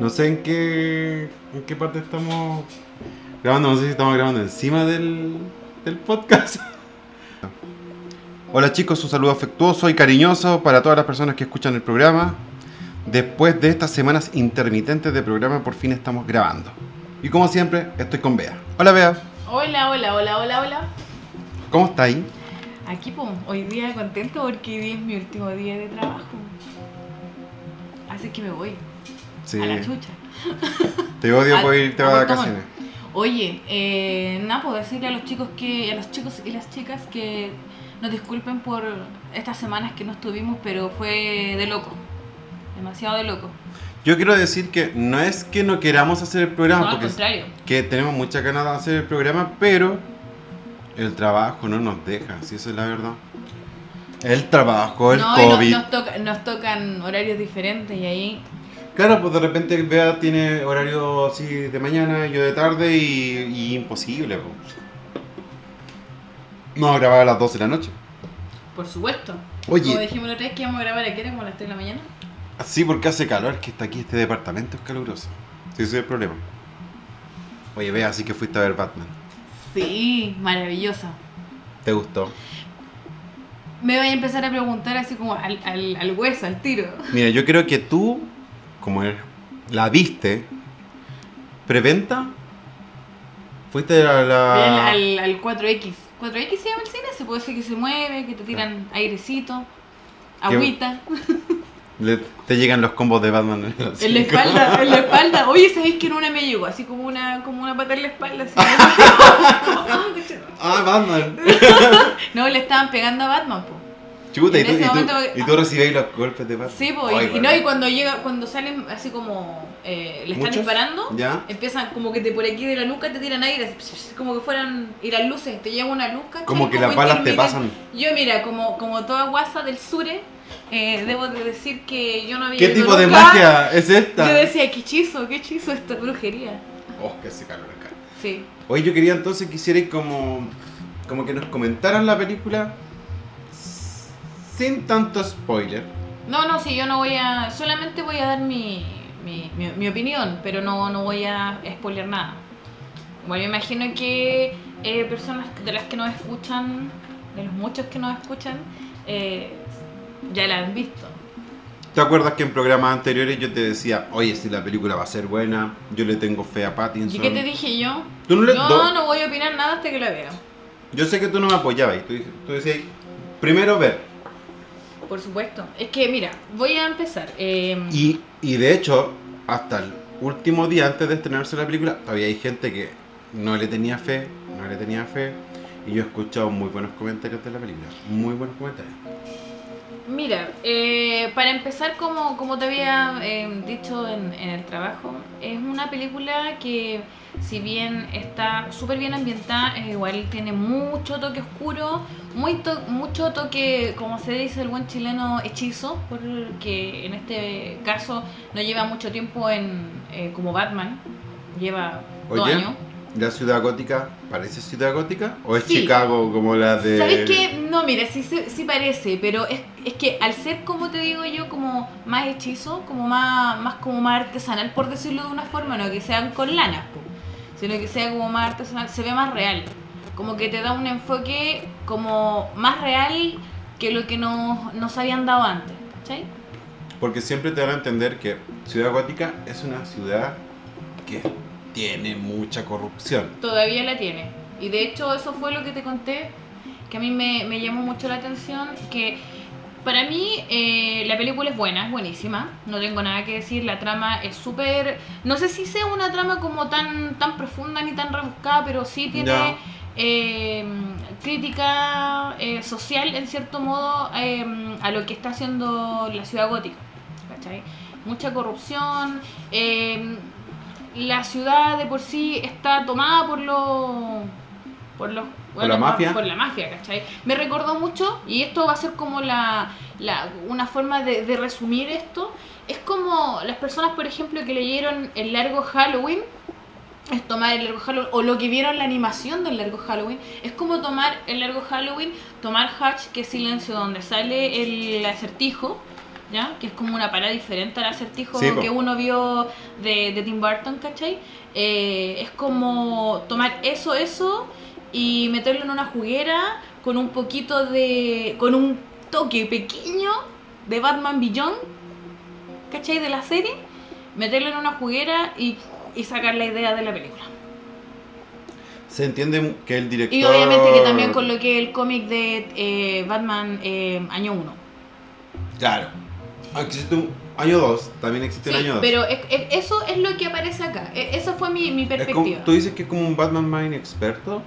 No sé en qué, en qué parte estamos grabando, no sé si estamos grabando encima del, del podcast. Hola chicos, un saludo afectuoso y cariñoso para todas las personas que escuchan el programa. Después de estas semanas intermitentes de programa, por fin estamos grabando. Y como siempre, estoy con Bea. Hola Bea, Hola, hola, hola, hola, hola. ¿cómo está ahí? Aquí, pum, hoy día contento porque hoy día es mi último día de trabajo. Así que me voy Sí, a la chucha. te odio por irte a vacaciones. Oye, eh, nada, puedo decirle a los chicos que, a los chicos y las chicas que nos disculpen por estas semanas que no estuvimos, pero fue de loco. Demasiado de loco. Yo quiero decir que no es que no queramos hacer el programa, No, al porque que tenemos muchas ganas de hacer el programa, pero el trabajo no nos deja, si eso es la verdad. El trabajo, el no, y no- COVID. nos, toca- nos tocan horarios diferentes y ahí Claro, pues de repente Bea tiene horario así de mañana, yo de tarde y, y imposible. Pues. No grabar a las 12 de la noche. Por supuesto. Oye. Como dijimos la otra vez que íbamos a grabar aquí, era como a las 3 de la mañana. Sí, porque hace calor, que está aquí este departamento es caluroso. Sí, ese es el problema. Oye, Bea, así que fuiste a ver Batman. Sí, maravillosa. ¿Te gustó? Me voy a empezar a preguntar así como al, al, al hueso, al tiro. Mira, yo creo que tú, como eres- la viste, preventa, fuiste a la... Al, al, al 4X. 4X se llama el cine, se puede decir que se mueve, que te tiran airecito, agüita, le- te llegan los combos de Batman en la en la espalda, en la espalda. Oye, ¿sabéis que en una me llegó? Así como una, como una pata en la espalda. así. Ah, Batman. no, le estaban pegando a Batman, po. Chuta, y tú, y tú, momento- y tú recibéis los golpes de Batman. Sí, Ay, y, no, y cuando llega, cuando salen así como eh, le están ¿Muchos? disparando, ¿Ya? empiezan como que de por aquí de la nuca te tiran aire, como que fueran, y las luces, te llega una luz, ¿cachai? Como que las balas te pasan. Yo mira, como, como toda guasa del sure, eh, debo de decir que yo no había ¿Qué tipo de magia es esta? Yo decía, qué hechizo, qué hechizo esta brujería. Oh, que hace calor acá. Sí. Hoy yo quería entonces quisierais como, como que nos comentaran la película sin tanto spoiler. No, no, sí, yo no voy a, solamente voy a dar mi, mi, mi, mi opinión, pero no, no voy a spoiler nada. Bueno, me imagino que eh, personas de las que nos escuchan, de los muchos que nos escuchan, eh, ya la han visto. ¿Te acuerdas que en programas anteriores yo te decía, oye, si la película va a ser buena, yo le tengo fe a Pattinson? ¿Y qué te dije yo? Tú no le- Yo no voy a opinar nada hasta que la vea. Yo sé que tú no me apoyabas, y tú, tú decías, primero ver. Por supuesto. Es que, mira, voy a empezar. eh, Y, y de hecho, hasta el último día antes de estrenarse la película, todavía hay gente que no le tenía fe, no le tenía fe. Y yo he escuchado muy buenos comentarios de la película. Muy buenos comentarios. Mira, eh, para empezar, como, como te había eh, dicho en, en el trabajo, es una película que si bien está súper bien ambientada, igual tiene mucho toque oscuro, muy to- mucho toque, como se dice el buen chileno, hechizo, porque en este caso no lleva mucho tiempo en eh, como Batman, lleva dos años. ¿La ciudad gótica parece ciudad gótica? ¿O es Sí. Chicago como la de.? ¿Sabes qué? No, mira, sí, sí, sí parece, pero es, es que al ser, como te digo yo, como más hechizo, como más, más como más artesanal, por decirlo de una forma, no que sean con lanas, sino que sea como más artesanal, se ve más real. Como que te da un enfoque como más real que lo que nos, nos habían dado antes, ¿cachai? Porque siempre te van a entender que Ciudad Gótica es una ciudad que tiene mucha corrupción. Todavía la tiene. Y de hecho eso fue lo que te conté, que a mí me, me llamó mucho la atención, que para mí eh, la película es buena, es buenísima, no tengo nada que decir, la trama es súper... No sé si sea una trama como tan, tan profunda ni tan rebuscada, pero sí tiene eh, crítica eh, social, en cierto modo, eh, a lo que está haciendo la ciudad gótica. ¿cachai? Mucha corrupción. La ciudad de por sí está tomada por los por los la mafia? por la mafia ¿cachai? me recordó mucho y esto va a ser como la, la- una forma de, de resumir esto es como las personas por ejemplo que leyeron el largo Halloween es tomar el largo Halloween o lo que vieron la animación del largo Halloween es como tomar el largo Halloween tomar Hatch que es silencio donde sale el acertijo ¿ya? Que es como una parada diferente al acertijo Sí, que uno vio de, de Tim Burton, ¿cachai? Eh, es como tomar eso, eso y meterlo en una juguera con un poquito de. con un toque pequeño de Batman Beyond, ¿cachai? De la serie, meterlo en una juguera y, y sacar la idea de la película. Se entiende que el director. Y obviamente que también coloqué el cómic de eh, Batman eh, año 1. Claro. Existe un año 2, también existe Sí, el año 2. pero es- es- eso es lo que aparece acá. E- Esa fue mi, mi Es como- perspectiva. ¿Tú dices que es como un Batman más inexperto?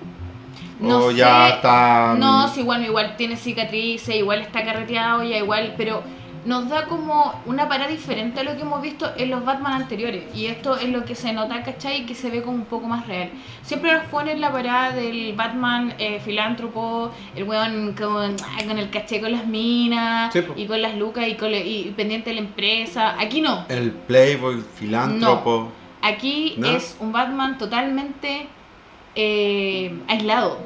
No ¿O ya sé, está.? No, sí, igual, igual tiene cicatrices, igual está carreteado, ya igual, pero nos da como una parada diferente a lo que hemos visto en los Batman anteriores. Y esto es lo que se nota, ¿cachai? Que se ve como un poco más real. Siempre nos ponen la parada del Batman eh, filántropo, el weón con, con el caché con las minas, Sí, y con las lucas y, con la- y pendiente de la empresa. Aquí no. El Playboy, filántropo. Aquí ¿No? es un Batman totalmente eh, aislado.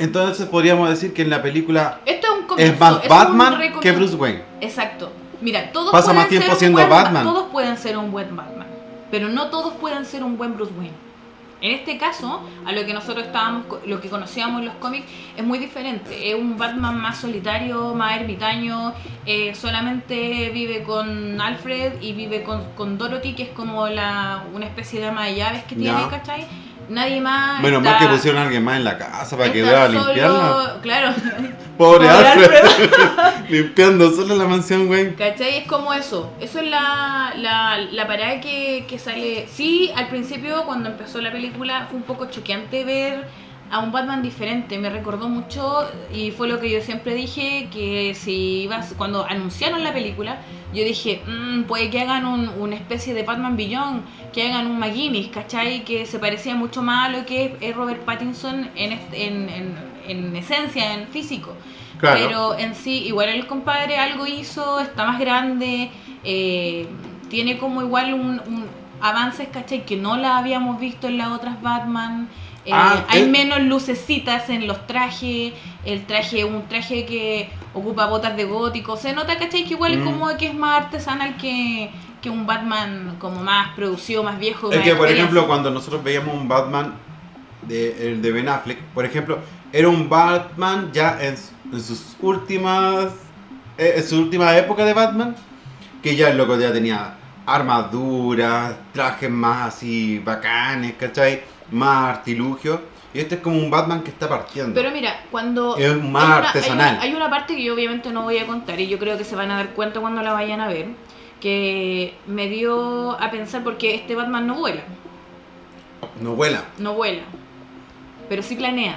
Entonces podríamos decir que en la película Esto es un comienzo, es más Batman que Bruce Wayne. Exacto. Mira, todos Pasa pueden más tiempo siendo Batman. Todos pueden ser un buen Batman, pero no todos pueden ser un buen Bruce Wayne. En este caso, a lo que nosotros estábamos, lo que conocíamos en los cómics, es muy diferente. Es un Batman más solitario, más ermitaño, eh, solamente vive con Alfred y vive con, con Dorothy, que es como la, una especie de ama de llaves que tiene. ¿cachai? Nadie más. Menos mal está- que pusieron a alguien más en la casa para que vaya a limpiarla. Claro. Pobre Pobre Alfred. Limpiando solo la mansión, güey. ¿Cachai? Es como eso. Eso es la, la, la parada que, que sale. Sí, al principio, cuando empezó la película, fue un poco choqueante ver a un Batman diferente. Me recordó mucho, y fue lo que yo siempre dije: que si ibas. Cuando anunciaron la película, yo dije: "Mm, puede que hagan un, una especie de Batman Beyond, que hagan un McGuinness, ¿cachai? Que se parecía mucho más a lo que es- Robert Pattinson en, en, en, en esencia, en físico. Claro. Pero en sí, igual el compadre algo hizo, está más grande, eh, tiene como igual un, un avances, ¿cachai? Que no la habíamos visto en las otras Batman. Eh, Ah, hay eh. menos lucecitas en los trajes, el traje, un traje que ocupa botas de gótico. Se nota, ¿cachai? Que igual Mm. como que es más artesanal que, que un Batman como más producido, más viejo. Es más que, por ejemplo, cuando nosotros veíamos un Batman de, de Ben Affleck, por ejemplo, era un Batman ya en, en sus últimas. eh, En su última época de Batman, que ya el loco ya tenía armaduras, trajes más así bacanes, ¿cachai? Más artilugios. Y este es como un Batman que está partiendo. Pero mira, cuando... Es más hay una- hay artesanal. una- Hay una, parte que yo obviamente no voy a contar y yo creo que se van a dar cuenta cuando la vayan a ver, que me dio a pensar porque este Batman no vuela, no vuela. no vuela, pero sí planea.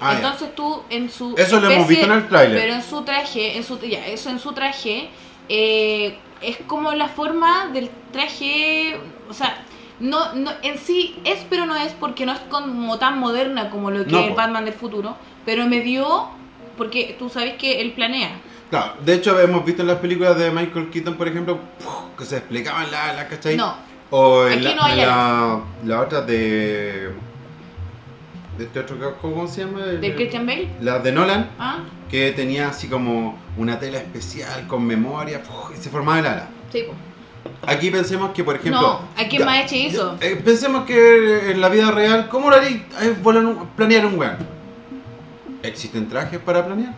Ah, ya. Entonces tú en su... Eso lo hemos visto en el tráiler. Pero en su traje, en su, ya, eso en su traje, eh, es como la forma del traje, o sea... No, no, en sí es, pero no es porque no es como tan moderna como lo que No, es. Batman del futuro, pero me dio, porque tú sabes que él planea. Claro, de hecho hemos visto en las películas de Michael Keaton, por ejemplo, que se explicaban la, la ¿cachai? No, O en Aquí la, no hay en la, la otra de. de este otro, ¿cómo se llama? de Christian Bale. La de Nolan, ¿Ah? que tenía así como una tela especial con memoria y se formaba el ala. Sí, po. Aquí pensemos que, por ejemplo. No, aquí ya- más hechizo. ya, eh, pensemos que en la vida real, ¿cómo lo haría eh, planear un weón? ¿Existen trajes para planear?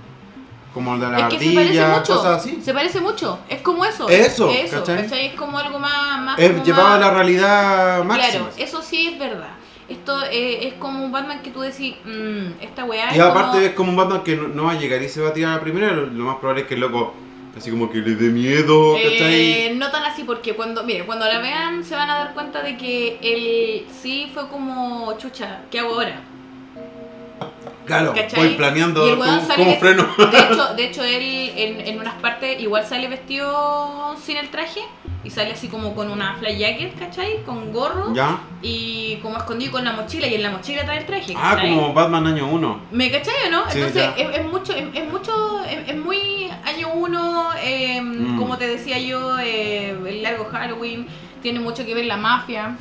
Como el de la Es que se parece ardilla, mucho. cosas así. Se parece mucho. Es como eso. Eso, Eso, ¿cachai? ¿cachai? Es como algo más. más Es llevado a más- la realidad máxima. Claro, eso sí es verdad. Esto eh, es como un Batman que tú decís, mmm, esta weá Y es aparte como... es como un Batman que no, no va a llegar y se va a tirar a la primera, lo, lo más probable es que el loco así como que le dé miedo, ¿cachai? Eh, no tan así porque cuando, mire, cuando la vean se van a dar cuenta de que él sí fue como chucha, ¿qué hago ahora? claro, ¿cachai? voy planeando cómo, freno. De hecho, de hecho él en, en unas partes igual sale vestido sin el traje y sale así como con una fly jacket, ¿cachai? Con gorro ¿Ya? y como escondido con la mochila y en la mochila trae el traje. Ah, ¿cachai? como Batman año 1. ¿Me cachai o no? Sí, Entonces es, es mucho, es, es mucho, es, es muy año uno, eh, Mm. como te decía yo, eh, el largo Halloween, tiene mucho que ver la mafia.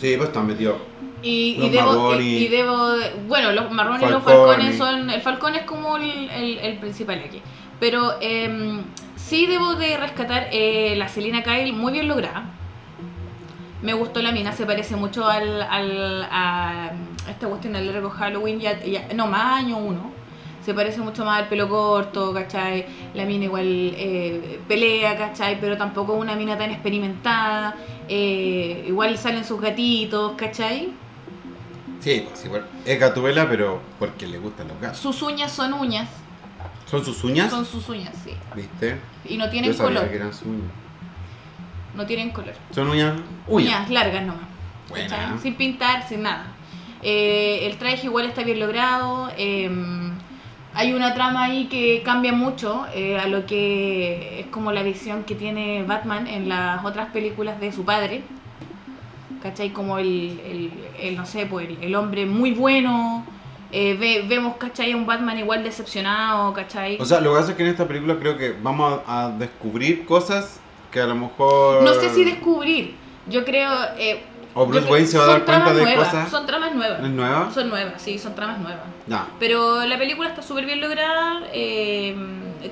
Sí, pues están metidos. Y, y debo, y, y debo, bueno, los marrones y los Falcone. falcones son, el falcón es como el, el- el principal aquí. Pero em, sí debo de rescatar eh, la Selina Kyle muy bien lograda. Me gustó la mina, se parece mucho al, al a esta cuestión del largo Halloween, ya, ya- no, más año uno. Se parece mucho más al pelo corto, ¿cachai? La mina igual eh, pelea, ¿cachai? Pero tampoco es una mina tan experimentada. eh, igual salen sus gatitos, ¿cachai? Sí, pues, sí, bueno, es gatubela, pero porque le gustan los gatos. Sus uñas son uñas, ¿Son sus uñas? son sus uñas, sí. ¿Viste? Y no tienen Yo sabía color, que eran sus uñas. no tienen color. Son uñas. Uñas, Uñas. largas nomás. Buena. ¿cachai? Sin pintar, sin nada. Eh, el traje igual está bien logrado. eh, hay una trama ahí que cambia mucho eh, a lo que es como la visión que tiene Batman en las otras películas de su padre. ¿Cachai? Como el, el, el, no sé, pues el, el hombre muy bueno. Eh, ve- vemos, ¿cachai? A un Batman igual decepcionado, ¿cachai? O sea, lo que pasa es que en esta película creo que vamos a, a descubrir cosas que a lo mejor. no sé si descubrir. Yo creo... eh, O Bruce Wayne se va a dar cuenta de nuevas, cosas. Son tramas nuevas. ¿Es nueva? Son nuevas, sí, son tramas nuevas. No. Pero la película está súper bien lograda. eh,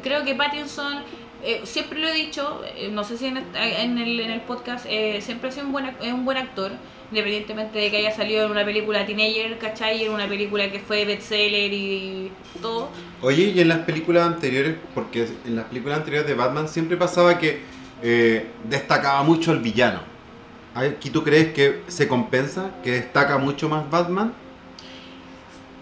creo que Pattinson, eh, siempre lo he dicho, eh, no sé si en, en el, en el podcast, eh, siempre ha sido un buen, un buen actor, independientemente de que haya salido en una película teenager, ¿cachai? En una película que fue bestseller y todo. Oye, y en las películas anteriores, porque en las películas anteriores de Batman siempre pasaba que eh, destacaba mucho el villano. ¿Aquí tú crees que se compensa? ¿Que destaca mucho más Batman?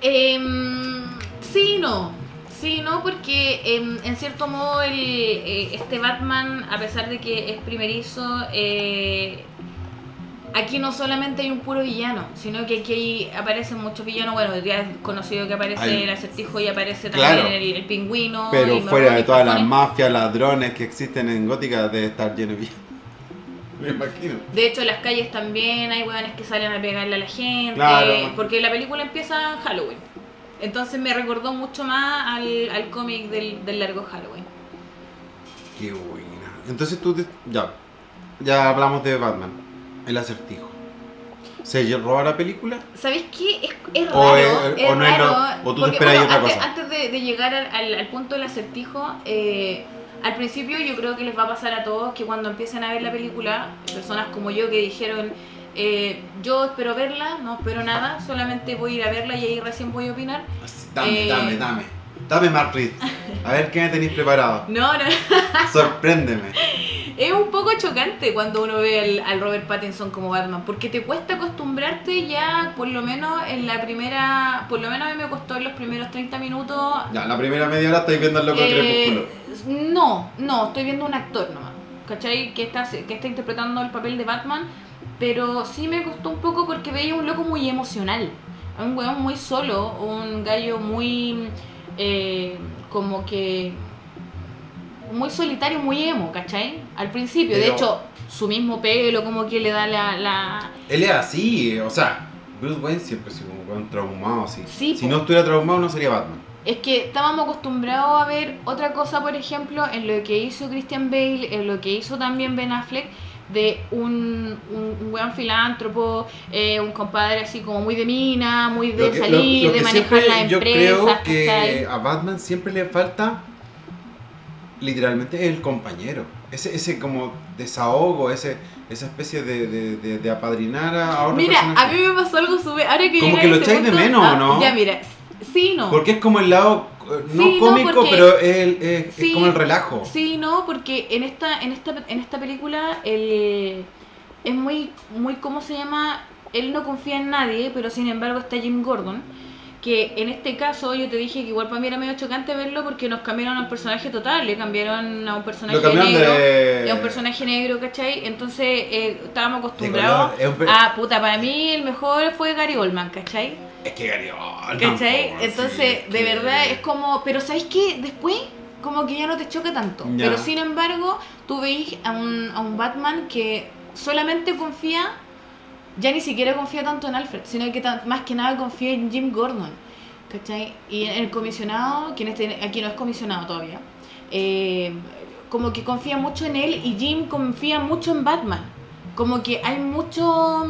Em, sí y no. Sí, y no, porque em, en cierto modo el, eh, este Batman, a pesar de que es primerizo, eh, aquí no solamente hay un puro villano, sino que aquí hay- aparecen muchos villanos. Bueno, ya es conocido que aparece Hay- el acertijo y aparece también Claro. el, el pingüino. Pero fuera de todas las mafias, ladrones que existen en Gótica, debe estar lleno de villanos. Me imagino. De hecho, en las calles también hay hueones que salen a pegarle a la gente. Claro. Porque la película empieza en Halloween. Entonces me recordó mucho más al, al cómic del, del largo Halloween. Qué buena. Entonces tú, te- ya, ya hablamos de Batman, el acertijo. ¿Se roba la película? ¿Sabéis qué? Es, es raro. O es- es o no tú te esperabas bueno, otra antes, cosa. antes de, de llegar al, al- al punto del acertijo, eh, al principio yo creo que les va a pasar a todos que cuando empiecen a ver la película, personas como yo que dijeron, eh, yo espero verla, no espero nada, solamente voy a ir a verla y ahí recién voy a opinar. Dame, Eh. dame, dame. Dame más Reed. A ver qué me tenéis preparado. No, no, Sorpréndeme. es un poco chocante cuando uno ve al, al Robert Pattinson como Batman, porque te cuesta acostumbrarte ya, por lo menos en la primera, por lo menos a mí me costó en los primeros 30 minutos Ya, la primera media hora estáis viendo el loco de Eh, Crepúsculo. no, no, estoy viendo un actor nomás. ¿Cachai? Que está, que está interpretando el papel de Batman. Pero sí me costó un poco porque veía un loco muy emocional. Un weón muy solo, un gallo muy. Eh, como que. Muy solitario, muy emo, ¿cachai? Al principio. De hecho, su mismo pelo, como que le da la. la... Él es así, o sea, Bruce Wayne siempre sido un traumado así. Sí, si po. no estuviera traumado no sería Batman. Es que estábamos acostumbrados a ver otra cosa, por ejemplo, en lo que hizo Christian Bale, en lo que hizo también Ben Affleck, de un, un, un weón filántropo, eh, un compadre así como muy de mina, muy de que- salir, lo de manejar la Yo empresa. creo que a Batman siempre le falta literalmente el compañero. Ese, ese como desahogo, ese, esa especie de, de, de- de apadrinar a, a otro Mira, a mí me pasó algo súper. Ahora que Como que lo echáis de menos, ah, ¿no? Ya, mira, sí, no. Porque es como el lado, no Sí, no, cómico, porque- pero es, el- es- como el relajo. Sí, no, porque en esta, en esta, en esta película el, es muy, muy, ¿cómo se llama? Él no confía en nadie, pero sin embargo está Jim Gordon, que en este caso yo te dije que igual para mí era medio chocante verlo porque nos cambiaron a un personaje total, le cambiaron a un personaje negro, de... a un personaje negro, ¿cachai? Entonces eh, estábamos acostumbrados color. Un a, puta, para mí el mejor fue Gary Oldman, ¿cachai? Es que Gary Oldman, ¿Cachai? Entonces, es de que- verdad es como, pero ¿sabéis qué? Después, como que ya no te choca tanto. Ya. Pero sin embargo, tú veis a un, a un Batman que solamente confía, ya ni siquiera confía tanto en Alfred, sino que más que nada confía en Jim Gordon. ¿Cachai? Y en el comisionado, quien este, aquí no es comisionado todavía, eh, como que confía mucho en él y Jim confía mucho en Batman. Como que hay mucho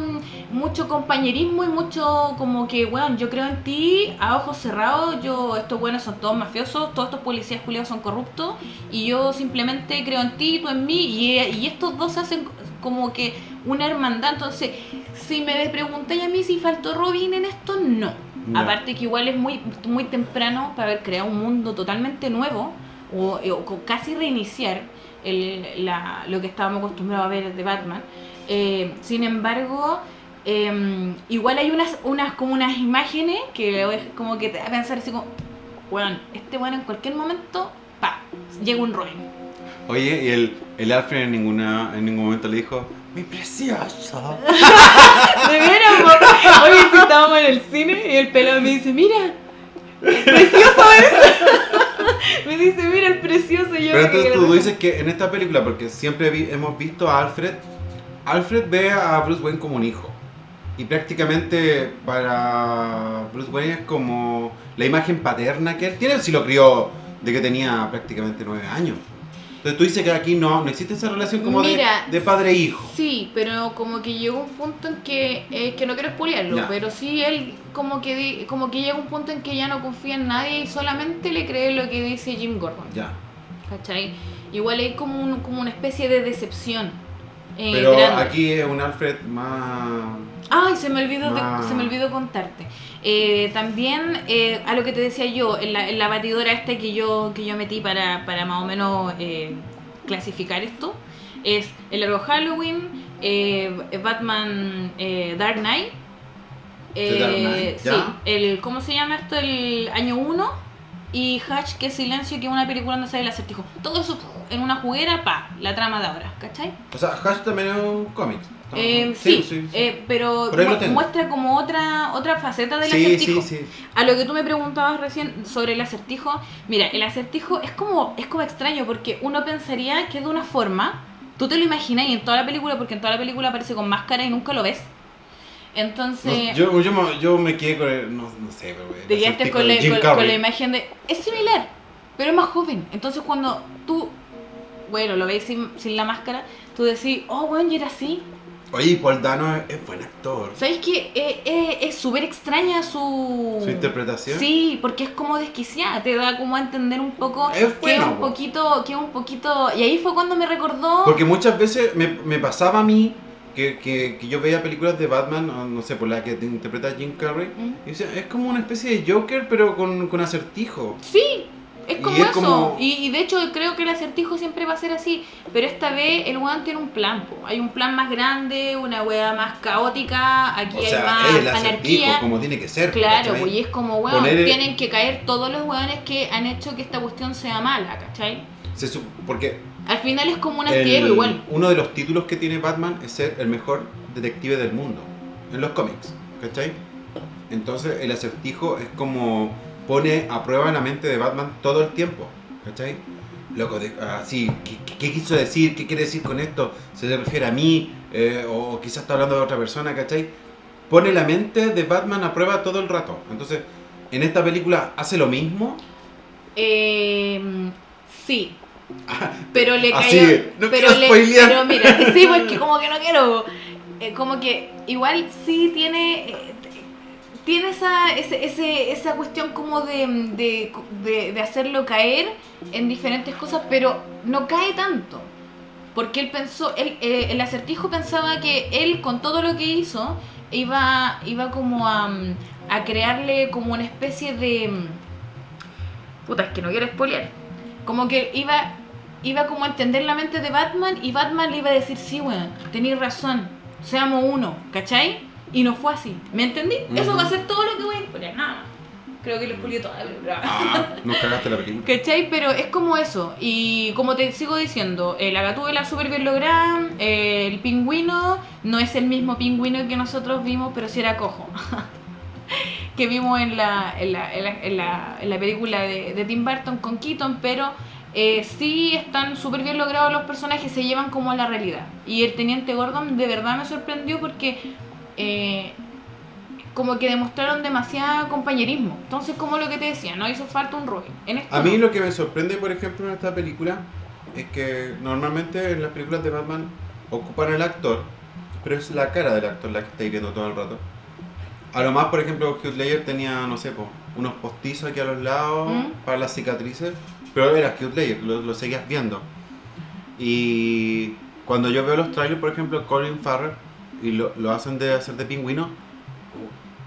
mucho compañerismo y mucho como que, bueno, yo creo en ti a ojos cerrados, yo estos buenos son todos mafiosos, todos estos policías culiados son corruptos y yo simplemente creo en ti, tú en mí y, y estos dos hacen como que una hermandad. Entonces, si me preguntáis a mí si faltó Robin en esto, no. No. Aparte que igual es muy, muy temprano para haber creado un mundo totalmente nuevo o, o casi reiniciar el- la- lo que estábamos acostumbrados a ver de Batman. Eh, sin embargo, eh, igual hay unas, unas como unas imágenes que es como que te da a pensar así como, bueno, este bueno en cualquier momento, pa, llega un Robin. Oye, y el, el Alfred en, ninguna, en ningún momento le dijo, mi precioso. De veras. Oye, si estábamos en el cine y el pelado me dice, mira, precioso es. me dice, mira el precioso. yo Pero entonces tú dices que en esta película, porque siempre vi- hemos visto a Alfred, Alfred ve a Bruce Wayne como un hijo. Y prácticamente para Bruce Wayne es como la imagen paterna que él tiene, si lo crió de que tenía prácticamente nueve años. Entonces tú dices que aquí no, no existe esa relación como de- Mira, de, padre e hijo. Sí, pero como que llegó un punto en que, eh, que no quiero spoilearlo, Ya. pero sí él como que como que llega un punto en que ya no confía en nadie y solamente le cree lo que dice Jim Gordon, Ya. ¿cachai? Igual hay como, un- como una especie de decepción. Eh, Pero grande. aquí es un Alfred más... Ay, se me olvidó, de- se me olvidó contarte. Eh, también, eh, a lo que te decía yo, en la, en la batidora esta que yo, que yo metí para, para más o menos eh, clasificar esto, es el Largo Halloween, eh, Batman eh, Dark Knight, eh, sí, el, ¿cómo se llama esto? El año 1 y Hatch, que Silencio, que una película donde sale el acertijo. Todo eso en una juguera, pa, la trama de ahora, ¿cachai? O sea, Hash también es un cómic. Eh, sí, eh, pero Por ahí lo mu- muestra como otra otra faceta del sí, acertijo. sí, sí. A lo que tú me preguntabas recién sobre el acertijo, mira, el acertijo es como es como extraño porque uno pensaría que de una forma, tú te lo imaginas y en toda la película, porque en toda la película aparece con máscara y nunca lo ves. Entonces, No, yo, yo, me- yo me quedé con el, no, no sé, pero el te quedaste con, con- con la imagen de... Es similar, pero es más joven. Entonces cuando tú, bueno, lo ves sin, sin la máscara, tú decís, oh, bueno, y era así. Oye, Paul Dano es, es buen actor. ¿Sabes que eh, eh, es súper extraña su... Su interpretación. Sí, porque es como desquiciada, te da como a entender un poco Es que es bueno, un po. poquito, que es un poquito... Y ahí fue cuando me recordó... Porque muchas veces me, me pasaba a mí que, que, que yo veía películas de Batman, no sé, por la que te interpreta Jim Carrey, ¿Mm? y decía, es como una especie de Joker, pero con, con acertijo. Sí, es Y como es eso. como- Y, y de hecho creo que el acertijo siempre va a ser así. Pero esta vez el weón tiene un plan. po. Hay un plan más grande, una wea más caótica. Aquí O hay sea, más es el acertijo, anarquía. como tiene que ser. Claro, ¿cachai? pues y es como, weón, Poner tienen que caer todos los weones que han hecho que esta cuestión sea mala, ¿cachai? Se porque Al final es como un antihéroe igual. uno de los títulos que tiene Batman es ser el mejor detective del mundo en los cómics, ¿cachai? Entonces el acertijo es como pone a prueba la mente de Batman todo el tiempo, ¿cachai? Loco, así, ¿qué, qué- qué quiso decir? ¿Qué quiere decir con esto? ¿Se le refiere a mí? Eh, ¿O quizás está hablando de otra persona, ¿cachai? Pone la mente de Batman a prueba todo el rato. Entonces, en esta película hace lo mismo. Eh, sí. Pero le Así, cayó. no pero, le, pero mira, sí, porque como que no quiero. eh, como que igual sí tiene. eh, tiene esa, ese, ese- esa cuestión como de, de, de- de hacerlo caer en diferentes cosas, pero no cae tanto. Porque él pensó, él, eh, el acertijo pensaba que él con todo lo que hizo iba, iba como a, a crearle como una especie de... Puta, es que no quiero spoilear. Como que iba, iba como a entender la mente de Batman y Batman le iba a decir, sí, weón, tenéis razón, seamos uno, ¿cachai? Y no fue así, ¿me entendí? Eso va a ser todo lo que voy a spoilear, nada más. Creo que lo la película. Ah, nos cagaste la película. ¿Cachai? Pero es como eso. Y como te sigo diciendo, eh, la gatúbela súper bien lograda. eh, el pingüino no es el mismo pingüino que nosotros vimos, pero sí era cojo. que vimos en la, en la, en la, en la- en la película de, de Tim Burton con Keaton, pero eh, sí están súper bien logrados los personajes, se llevan como a la realidad. Y el Teniente Gordon de verdad me sorprendió porque eh, como que demostraron demasiado compañerismo. Entonces, como lo que te decía, no hizo falta un Robin. En esto A mí no. lo que me sorprende, por ejemplo, en esta película es que normalmente en las películas de Batman ocupan al actor pero es la cara del actor la que estáis viendo todo el rato. A lo más, por ejemplo, Heath Ledger tenía, no sé, po, unos postizos aquí a los lados ¿Mm? para las cicatrices, pero era Heath Ledger, lo, lo seguías viendo. Y cuando yo veo los trailers, por ejemplo, Colin Farrell, y lo, lo hacen de hacer de pingüino,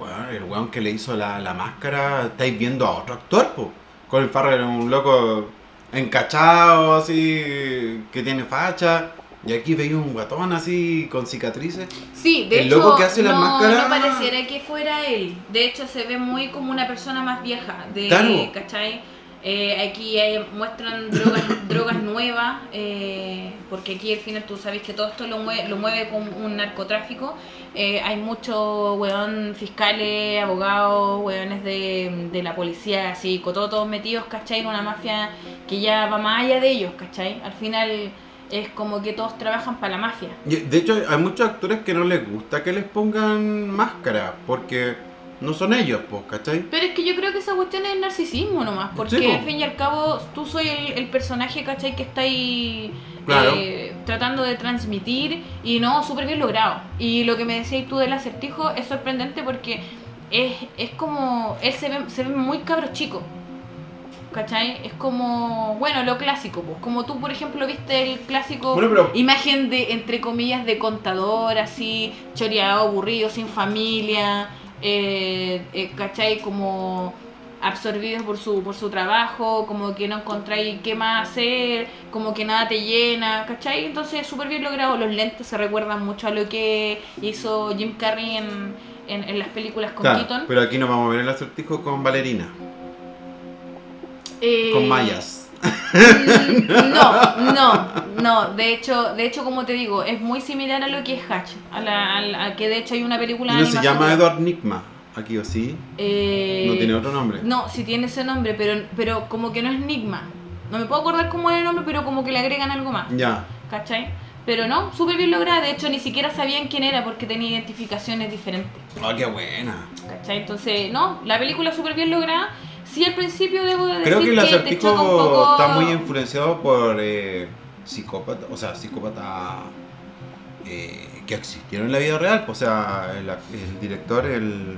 uh, el weón que le hizo la, la máscara, estáis viendo a otro actor, po. Colin Farrell era un loco encachado, así, que tiene facha. Y aquí veía un guatón así, con cicatrices. Sí, de El hecho, loco que hace las no, máscaras- no pareciera que fuera él. De hecho, se ve muy como una persona más vieja. De, Claro. ¿Cachai? Eh, aquí eh, muestran drogas, drogas nuevas, eh, porque aquí al final tú sabes que todo esto lo mueve, lo mueve con un narcotráfico. Eh, hay muchos weón fiscales, abogados, weones de, de la policía, así, cototos metidos, ¿cachai? Una mafia que ya va más allá de ellos, ¿cachai? Al final es como que todos trabajan para la mafia. De hecho, hay muchos actores que no les gusta que les pongan máscara, porque no son ellos, pues, ¿cachai? Pero es que yo creo que esa cuestión es narcisismo nomás, porque Sí, al fin y al cabo tú soy el, el personaje, ¿cachai? Que está ahí Claro. eh, tratando de transmitir y no, súper bien logrado. Y lo que me decías tú del acertijo es sorprendente porque es, es como, él se ve, se ve muy cabro chico. ¿Cachai? Es como, bueno, lo clásico, pues. Como tú, por ejemplo, viste el clásico Bueno, pero- imagen de, entre comillas, de contador, así, choreado, aburrido, sin familia, eh, eh, ¿cachai? Como absorbidos por su, por su trabajo, como que no encontráis qué más hacer, como que nada te llena, ¿cachai? Entonces, súper bien logrado. Los lentes se recuerdan mucho a lo que hizo Jim Carrey en, en, en las películas con Claro, Keaton. pero aquí nos vamos a ver el acertijo con Valerina, Eh, con mallas. Mm, No, no, no. De hecho, de hecho, como te digo, es muy similar a lo que es Hatch. A, la, a la- a que de hecho hay una película no se llama Edward Nigma, aquí o sí, Eh, no tiene otro nombre. No, sí tiene ese nombre, pero, pero como que no es Nigma. No me puedo acordar cómo era el nombre, pero como que le agregan algo más. Ya, ¿Cachai? Pero no, súper bien lograda. De hecho, ni siquiera sabían quién era porque tenía identificaciones diferentes. oh, qué buena. ¿Cachai? Entonces, no, la película súper bien lograda. Sí, al principio debo de decir Creo que el acertijo poco... está muy influenciado por eh, psicópata, o sea, psicópata eh, que existieron en la vida real. O sea, el, el director, el,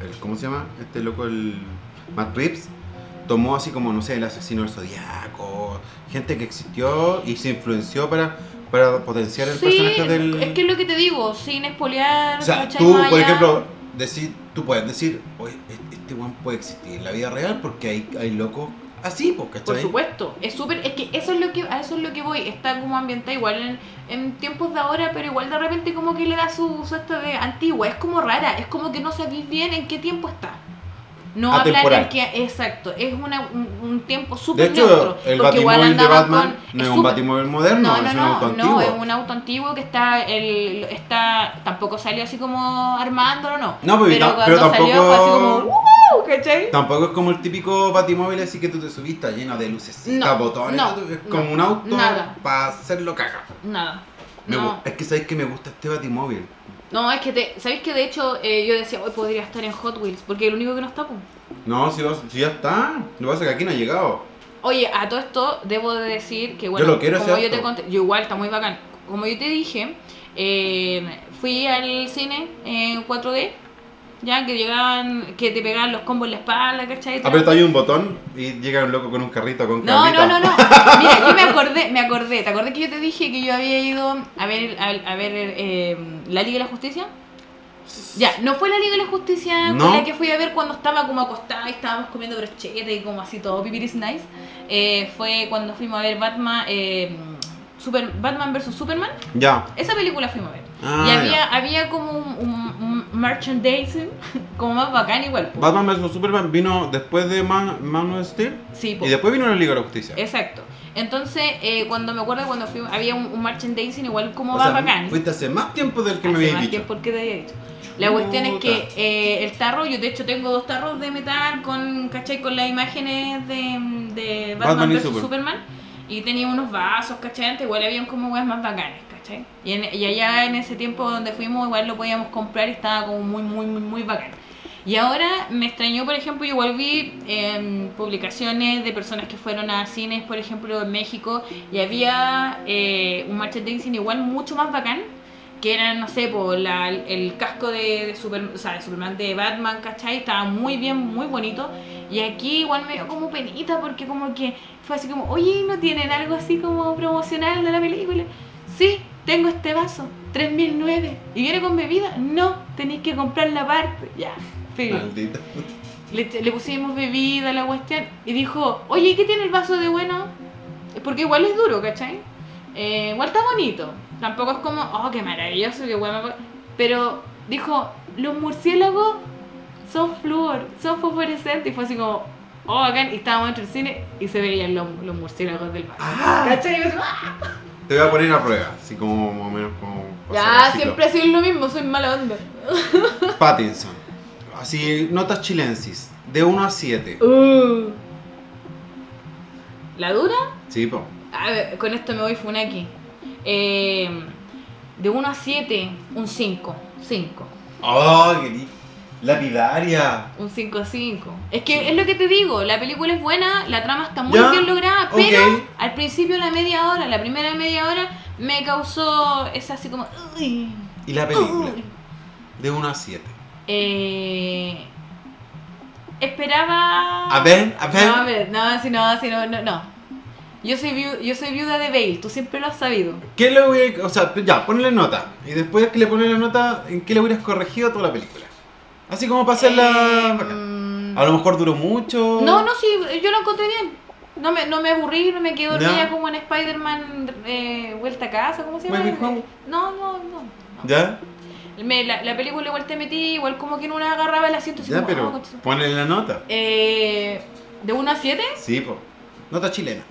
el- ¿Cómo se llama? Este loco, el Matt Reeves, tomó así como, no sé, el asesino del zodiaco, gente que existió y se influenció para, para potenciar el Sí, personaje del. es que es lo que te digo, sin espolear. O sea, tú, por ejemplo, decir, tú puedes decir, oye, este puede existir en la vida real porque hay, hay locos así, pues, ¿cachai? Por supuesto, es súper, es que eso es lo que, a eso es lo que voy, está como ambientada igual en, en tiempos de ahora, pero igual de repente como que le da su, su esto de antigua, es como rara, es como que no sabéis bien en qué tiempo está. No hablar Atemporal. en qué, exacto, es una, un, un tiempo súper neutro, el porque igual de Batman con- no es un batimóvil moderno, no, es no, un no, auto antiguo. no, es un auto antiguo que está, el, está, tampoco salió así como armándolo, no. No, pues, pero pero salió fue así como, ¡wow! ¿cachai? Tampoco es como el típico batimóvil así que tú te subiste lleno de luces, No, botones, no, todo, es como no, un auto para hacerlo caga. Nada. Me Es que sabéis que me gusta este batimóvil. No, es que te, ¿sabéis que de hecho eh, yo decía, hoy podría estar en Hot Wheels? Porque es el único que no está, pues. No, si, vas- si ya está. Lo que pasa es que aquí no ha llegado. Oye, a todo esto debo de decir que bueno, Yo lo quiero como yo te conté, yo igual está muy bacán. Como yo te dije, eh, fui al cine en 4D, ya que llegaban, que te pegaban los combos en la espalda, ¿cachai? Aprieta ahí un botón y llega un loco con un carrito con No, cabrita. no, no, no. Mira, yo me acordé, me acordé. ¿Te acordé que yo te dije que yo había ido a ver, a, a ver eh, la Liga de la Justicia? Ya, no fue la Liga de la Justicia No. la que fui a ver cuando estaba como acostada y estábamos comiendo brocheta y como así todo pipiris nice. Eh, fue cuando fuimos a ver Batman, eh, Super, Batman vs Superman. Ya. Esa película fuimos a ver. Ah, y había, ya. había como un, un- un merchandising como más bacán igual. Batman vs Superman vino después de Man, Man of Steel Sí, y después vino la Liga de la Justicia. Exacto. Entonces, eh, cuando me acuerdo cuando fui, había un, un merchandising igual como más bacán. fuiste hace más tiempo del que me Hace habías más dicho. tiempo que te había dicho. La cuestión es que eh, el tarro, yo de hecho tengo dos tarros de metal con, ¿cachai? Con las imágenes de, de Batman, Batman vs Super- Superman. Y tenía unos vasos, ¿cachai? Antes igual habían como weas más bacanes, ¿cachai? Y, en- y allá en ese tiempo donde fuimos igual lo podíamos comprar y estaba como muy, muy, muy, muy bacán. Y ahora me extrañó, por ejemplo, yo igual vi em, publicaciones de personas que fueron a cines, por ejemplo, en México, y había eh, un merchandising igual mucho más bacán, que eran, no sé, por la, el casco de, de Super- o sea, de Superman, de Batman, ¿cachai? Estaba muy bien, muy bonito. Y aquí igual me dio como penita porque como que fue así como, oye, ¿no tienen algo así como promocional de la película? Sí, tengo este vaso, 3009. ¿Y viene con bebida? No, tenéis que comprarla aparte. Ya, filo. Maldita. Le, le pusimos bebida a la cuestión y dijo, oye, ¿qué tiene el vaso de bueno? Porque igual es duro, ¿cachai? Eh, igual está bonito. Tampoco es como, oh, qué maravilloso, qué bueno. Pero dijo, los murciélagos son flúor, son fosforescentes. Y fue así como, oh, bacán. Y estábamos dentro del cine y se veían los, los murciélagos del vaso. Ah. ¿Cachai? Y yo ¡ah! Te voy a poner a prueba, así como más o menos como. Ya, siempre ha sido lo mismo, soy mala onda. Pattinson. Así, notas chilensis. De 1 a 7. Uh. ¿La dura? Sí, po. A ver, con esto me voy Funaki. Eh, de 1 a 7, un 5. 5. ¡Oh, qué lapidaria! Un 5-5. Es que es lo que te digo, la película es buena, la trama está muy Ya, bien lograda, pero al principio la media hora, la primera media hora, me causó esa así como... uy, ¿Y la película? uy. De 1 a 7. Eh, esperaba... A ver, a ver. No, a ver, no, si no, si no, no, no. Yo soy, viu- yo soy viuda de Bale, tú siempre lo has sabido. ¿Qué le hubiera, o sea, ya, ponle nota. Y después que le pones la nota, ¿en qué le hubieras corregido toda la película? Así como para hacerla. Eh, mm, A lo mejor duró mucho. No, no, sí, yo lo encontré bien. No me, no me aburrí, no me quedé dormida como en Spider-Man eh, Vuelta a casa, ¿cómo se llama? No, no, no. no. ¿Ya? Me- la, la película igual te metí, igual como que en una agarraba el asiento. Ya, como, pero ah, ponle la nota. eh, ¿De 1 a 7? Sí, po. Nota chilena.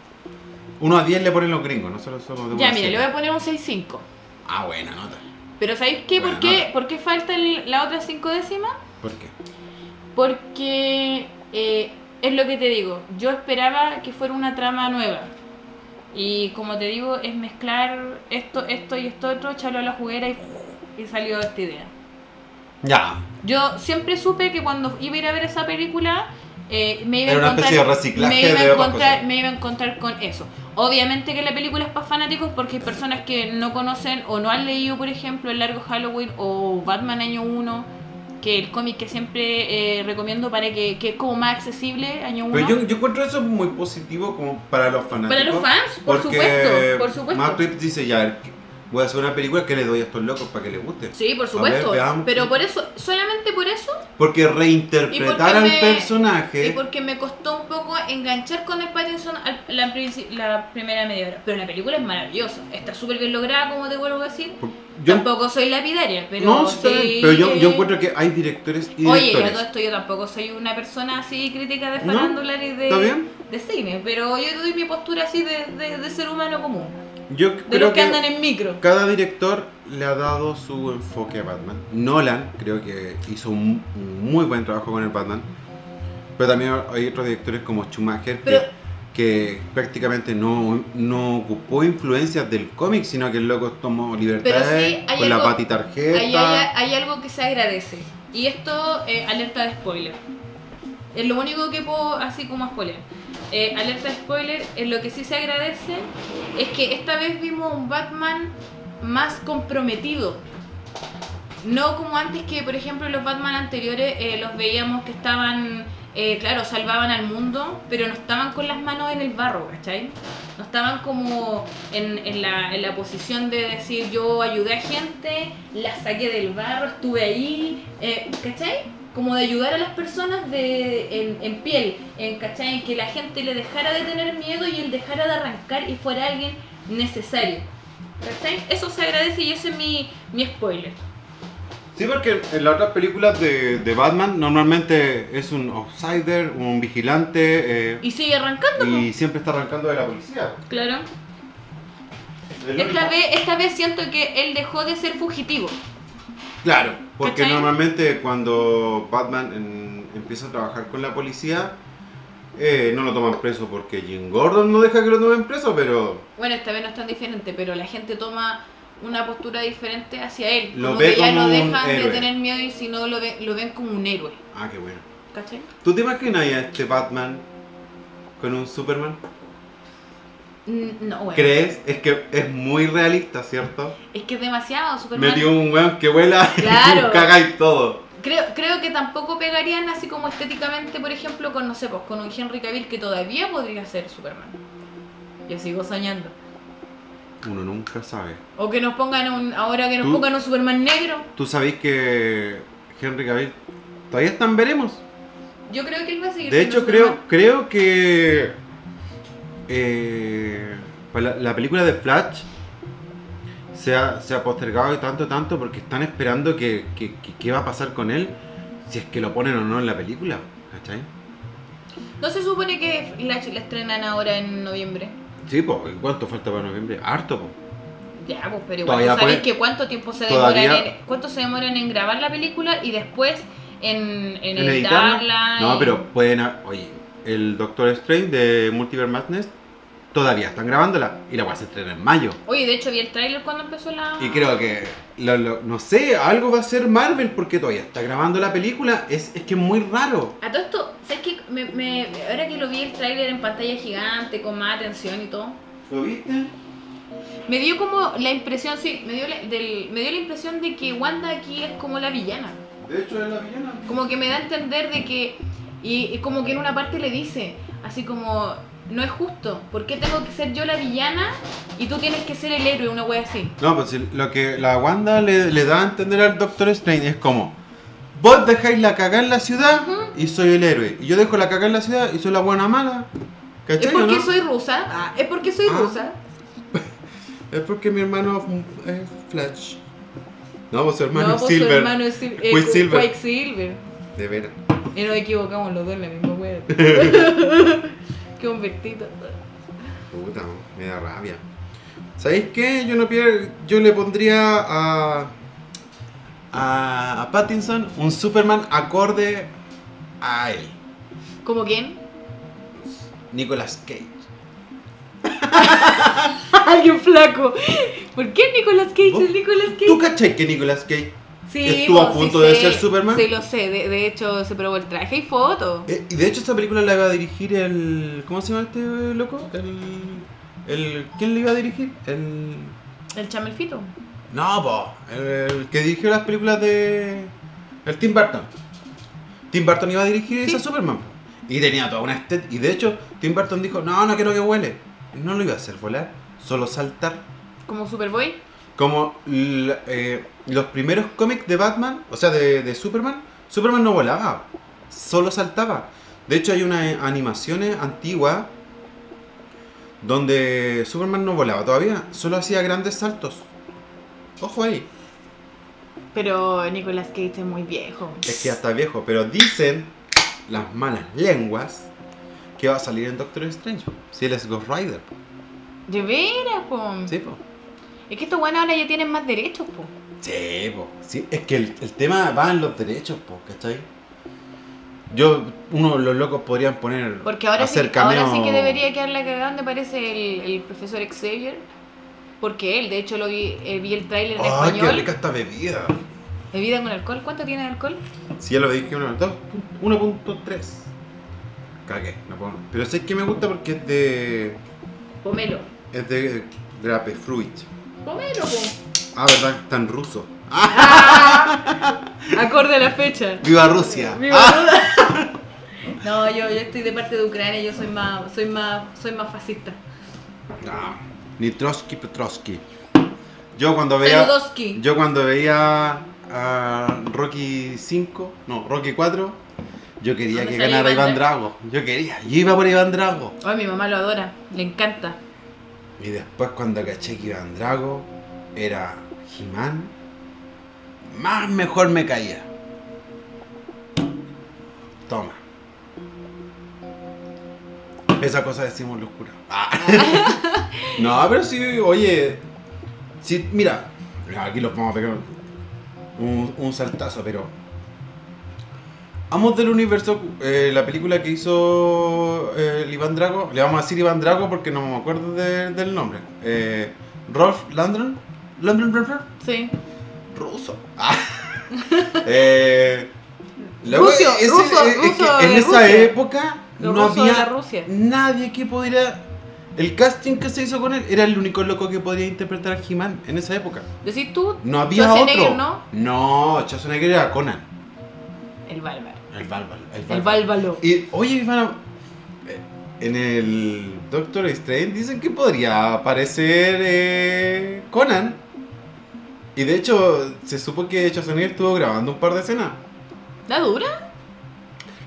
1 a 10 le ponen los gringos, no solo, solo de 1 Ya, 7. le voy a poner un 6-5. Ah, buena nota. Pero ¿sabéis qué? Buena ¿Por qué. ¿Por qué falta el- la otra 5 décimas? ¿Por qué? Porque eh, es lo que te digo, yo esperaba que fuera una trama nueva. Y como te digo, es mezclar esto, esto y esto otro, echarlo a la juguera y, y salió esta idea. Ya. Yo siempre supe que cuando iba a ir a ver esa película eh, iba a encontrar, iba a encontrar, me iba a encontrar con eso. Obviamente que la película es para fanáticos porque hay personas que no conocen o no han leído, por ejemplo, El Largo Halloween o Batman Año 1, que el cómic que siempre eh, recomiendo para que, que es como más accesible, Año 1. Pero yo, yo encuentro eso muy positivo como para los fanáticos. Para los fans, por supuesto, por supuesto. Matt Reeves dice ya, voy a hacer una película que le doy a estos locos para que les guste. Sí, por supuesto. ver, pero por eso, solamente por eso, Porque reinterpretar al me- personaje. y porque me costó un poco enganchar con el Pattinson al- la primera media hora. Pero la película es maravillosa. Está súper bien lograda, como te vuelvo a decir. Yo, tampoco soy lapidaria, pero no, sí, sí pero yo, yo encuentro que hay directores y Oye, yo directores. todo esto yo tampoco soy una persona así crítica de No, farándula de, ¿está bien? de cine, pero yo doy mi postura así de, de, de ser humano común, yo de creo los que, que andan en micro. cada director le ha dado su enfoque a Batman. Nolan creo que hizo un, un muy buen trabajo con el Batman. Pero también hay otros directores como Schumacher Pero- que prácticamente no, no ocupó influencias del cómic, sino que el loco tomó libertades sí, con la pati tarjeta. Hay, hay algo que se agradece. Y esto, eh, alerta de spoiler. Es lo único que puedo, así como spoiler. Eh, alerta de spoiler, en lo que sí se agradece es que esta vez vimos un Batman más comprometido. No como antes que, por ejemplo, los Batman anteriores eh, los veíamos que estaban, eh, claro, salvaban al mundo, pero no estaban con las manos en el barro, ¿cachai? No estaban como en, en la, en la posición de decir yo ayudé a gente, la saqué del barro, estuve ahí, eh, ¿cachai? Como de ayudar a las personas de, en, en piel, en, ¿cachai? En que la gente le dejara de tener miedo y él dejara de arrancar y fuera alguien necesario. ¿Cachai? Eso se agradece y ese es mi, mi spoiler. Sí, porque en las otras películas de, de Batman normalmente es un outsider, un vigilante eh, Y sigue arrancando, y siempre está arrancando de la policía. claro. Esta vez, esta vez siento que él dejó de ser fugitivo. Claro, porque ¿Cachai? normalmente cuando Batman en- empieza a trabajar con la policía, eh, no lo toman preso porque Jim Gordon no deja que lo tomen preso, pero Bueno, esta vez no es tan diferente, pero la gente toma una postura diferente hacia él. Lo como ve que ya como no un dejan de tener miedo y si no lo, ve- lo ven como un héroe. Ah, qué bueno. ¿Cachai? ¿Tú te imaginas a este Batman con un Superman? Mm, No, bueno. ¿Crees? Es que es muy realista, ¿cierto? Es que es demasiado Superman. Metió un weón que vuela Claro. y caga y todo. Creo, creo que tampoco pegarían así como estéticamente, por ejemplo, con, no sé, pues con un Henry Cavill que todavía podría ser Superman. Yo sigo soñando. Uno nunca sabe. O que nos pongan un, ahora que nos pongan un Superman negro. ¿Tú sabéis que Henry Cavill todavía están veremos? Yo creo que él va a seguir De hecho, creo, Superman. creo que eh, pues la, la película de Flash se ha, se ha postergado tanto, tanto porque están esperando que, que- que- qué va a pasar con él si es que lo ponen o no en la película. ¿Cachai? No se supone que la, la estrenan ahora en noviembre. Sí, pues, ¿cuánto falta para noviembre? Harto, pues. Ya, pues, pero igual Todavía ¿tú sabéis puede- que cuánto tiempo se demoran Todavía- en, cuánto se demoran en grabar la película y después en, en, ¿En editarla. No, y- pero pueden. Oye, el Doctor Strange de Multiverse Madness todavía están grabándola y la voy a estrena en mayo. Oye, de hecho vi el tráiler cuando empezó la. Y creo que, lo- lo- no sé, algo va a ser Marvel porque todavía está grabando la película. Es, es que es muy raro. A todo esto, ¿sabes qué? Me, me- ahora que lo vi el tráiler en pantalla gigante, con más atención y todo, ¿Lo viste? me dio como la impresión, sí, me dio la, del, me dio la impresión de que Wanda aquí es como la villana. De hecho, es la villana. Como que me da a entender de que, y, y como que en una parte le dice, así como, no es justo, ¿por qué tengo que ser yo la villana y tú tienes que ser el héroe, una wea así? No, pues lo que la Wanda le, le da a entender al Doctor Strange es como: Vos dejáis la cagada en la ciudad Ujú. y soy el héroe. Y yo dejo la cagada en la ciudad y soy la buena mala. ¿Es ¿Cachai o porque no? soy rusa? Ah, ¿Es porque soy Ah. rusa? Es porque mi hermano es Flash. No, pues su hermano no, es pues Silver. hermano es Sil- eh, Quicksilver. Quicksilver. De veras. Y nos equivocamos los dos en la misma wea. Qué convertido. Puta, me da rabia. ¿Sabéis qué? Yo no pierdo. Yo le pondría a. A, a Pattinson un Superman acorde a él. ¿Como quién? Nicolas Cage. Alguien flaco. ¿Por qué Nicolas Cage ¿Vos? es Nicolas Cage? ¿Tú cachai que Nicolas Cage Sí, estuvo a punto sí de sé. ser Superman? Sí, lo sé. De, de hecho, se probó el traje y foto. Eh, y de hecho esta película la iba a dirigir el... ¿Cómo se llama este loco? El... el ¿Quién le iba a dirigir? El... El chamelfito. No, po. El, el que dirigió las películas de... El Tim Burton. Tim Burton iba a dirigir Sí. esa Superman. Y tenía toda una estética. Y de hecho, Tim Burton dijo, no, no quiero que huele. No lo iba a hacer volar, solo saltar. Como Superboy. Como eh, los primeros cómics de Batman, o sea, de, de Superman, Superman no volaba, solo saltaba. De hecho, hay unas animaciones antiguas donde Superman no volaba todavía, solo hacía grandes saltos. Ojo ahí, Pero Nicolas Cage es muy viejo. es que ya está viejo, pero dicen las malas lenguas que va a salir en Doctor Strange. Si él es Ghost Rider. po. De veras, po. Sí, po. Es que estos buenos ahora ya tienen más derechos, po. Sí, po. Sí, es que el, el tema va en los derechos, po, ¿cachai? Yo, uno de los locos podrían poner. Porque ahora, sí, hacer ahora cameo- sí que debería quedar la cagada, me parece, el, el profesor Xavier. Porque él, de hecho, lo vi, eh, vi el tráiler en ¡Ay, qué español. rica esta bebida! Bebida con alcohol. ¿Cuánto tiene de alcohol? Si ya lo dije, uno, dos, 1.3. Cagué, no puedo. Pero sé que me gusta porque es de. Pomelo. Es de grapefruit. Ah, verdad, en ruso. Acorde a la fecha. ¡Viva Rusia! Viva Ah. No, yo, yo estoy de parte de Ucrania, yo soy más, soy más, soy más fascista. No, ni Trotsky Petrosky. Yo cuando veía. Saludowski. Yo cuando veía a Rocky 5, no, Rocky 4, yo quería ¿Dónde que ganara Iván Iván Drago. Yo quería, yo iba por Iván Drago. Ay, mi mamá lo adora, le encanta. Y después cuando caché que Iván Drago era He-Man, más mejor me caía. Toma. Esa cosa decimos los curas. Ah. no, pero sí, oye. Sí, mira, aquí los vamos a pegar un, un saltazo, pero. Amos del Universo, eh, la película que hizo eh, el Iván Drago, le vamos a decir Iván Drago porque no me acuerdo de- del nombre. Eh, Rolf Landron, Landron, Landron, Sí. ruso. Ah. Eh, Ruso, wea- ese- ruso, es que ruso en esa Rusia. época Lo no había Rusia. nadie que pudiera El casting que se hizo con él era el único loco que podía interpretar a He-Man en esa época. Decís tú, No había otro. ¿no? No, Schwarzenegger era Conan. El bárbaro. El bárbaro. El bárbaro. Y, oye, Ivana, eh, en el Doctor Strange dicen que podría aparecer eh, Conan. Y de hecho, se supo que Schwarzenegger estuvo grabando un par de escenas. ¿La dura?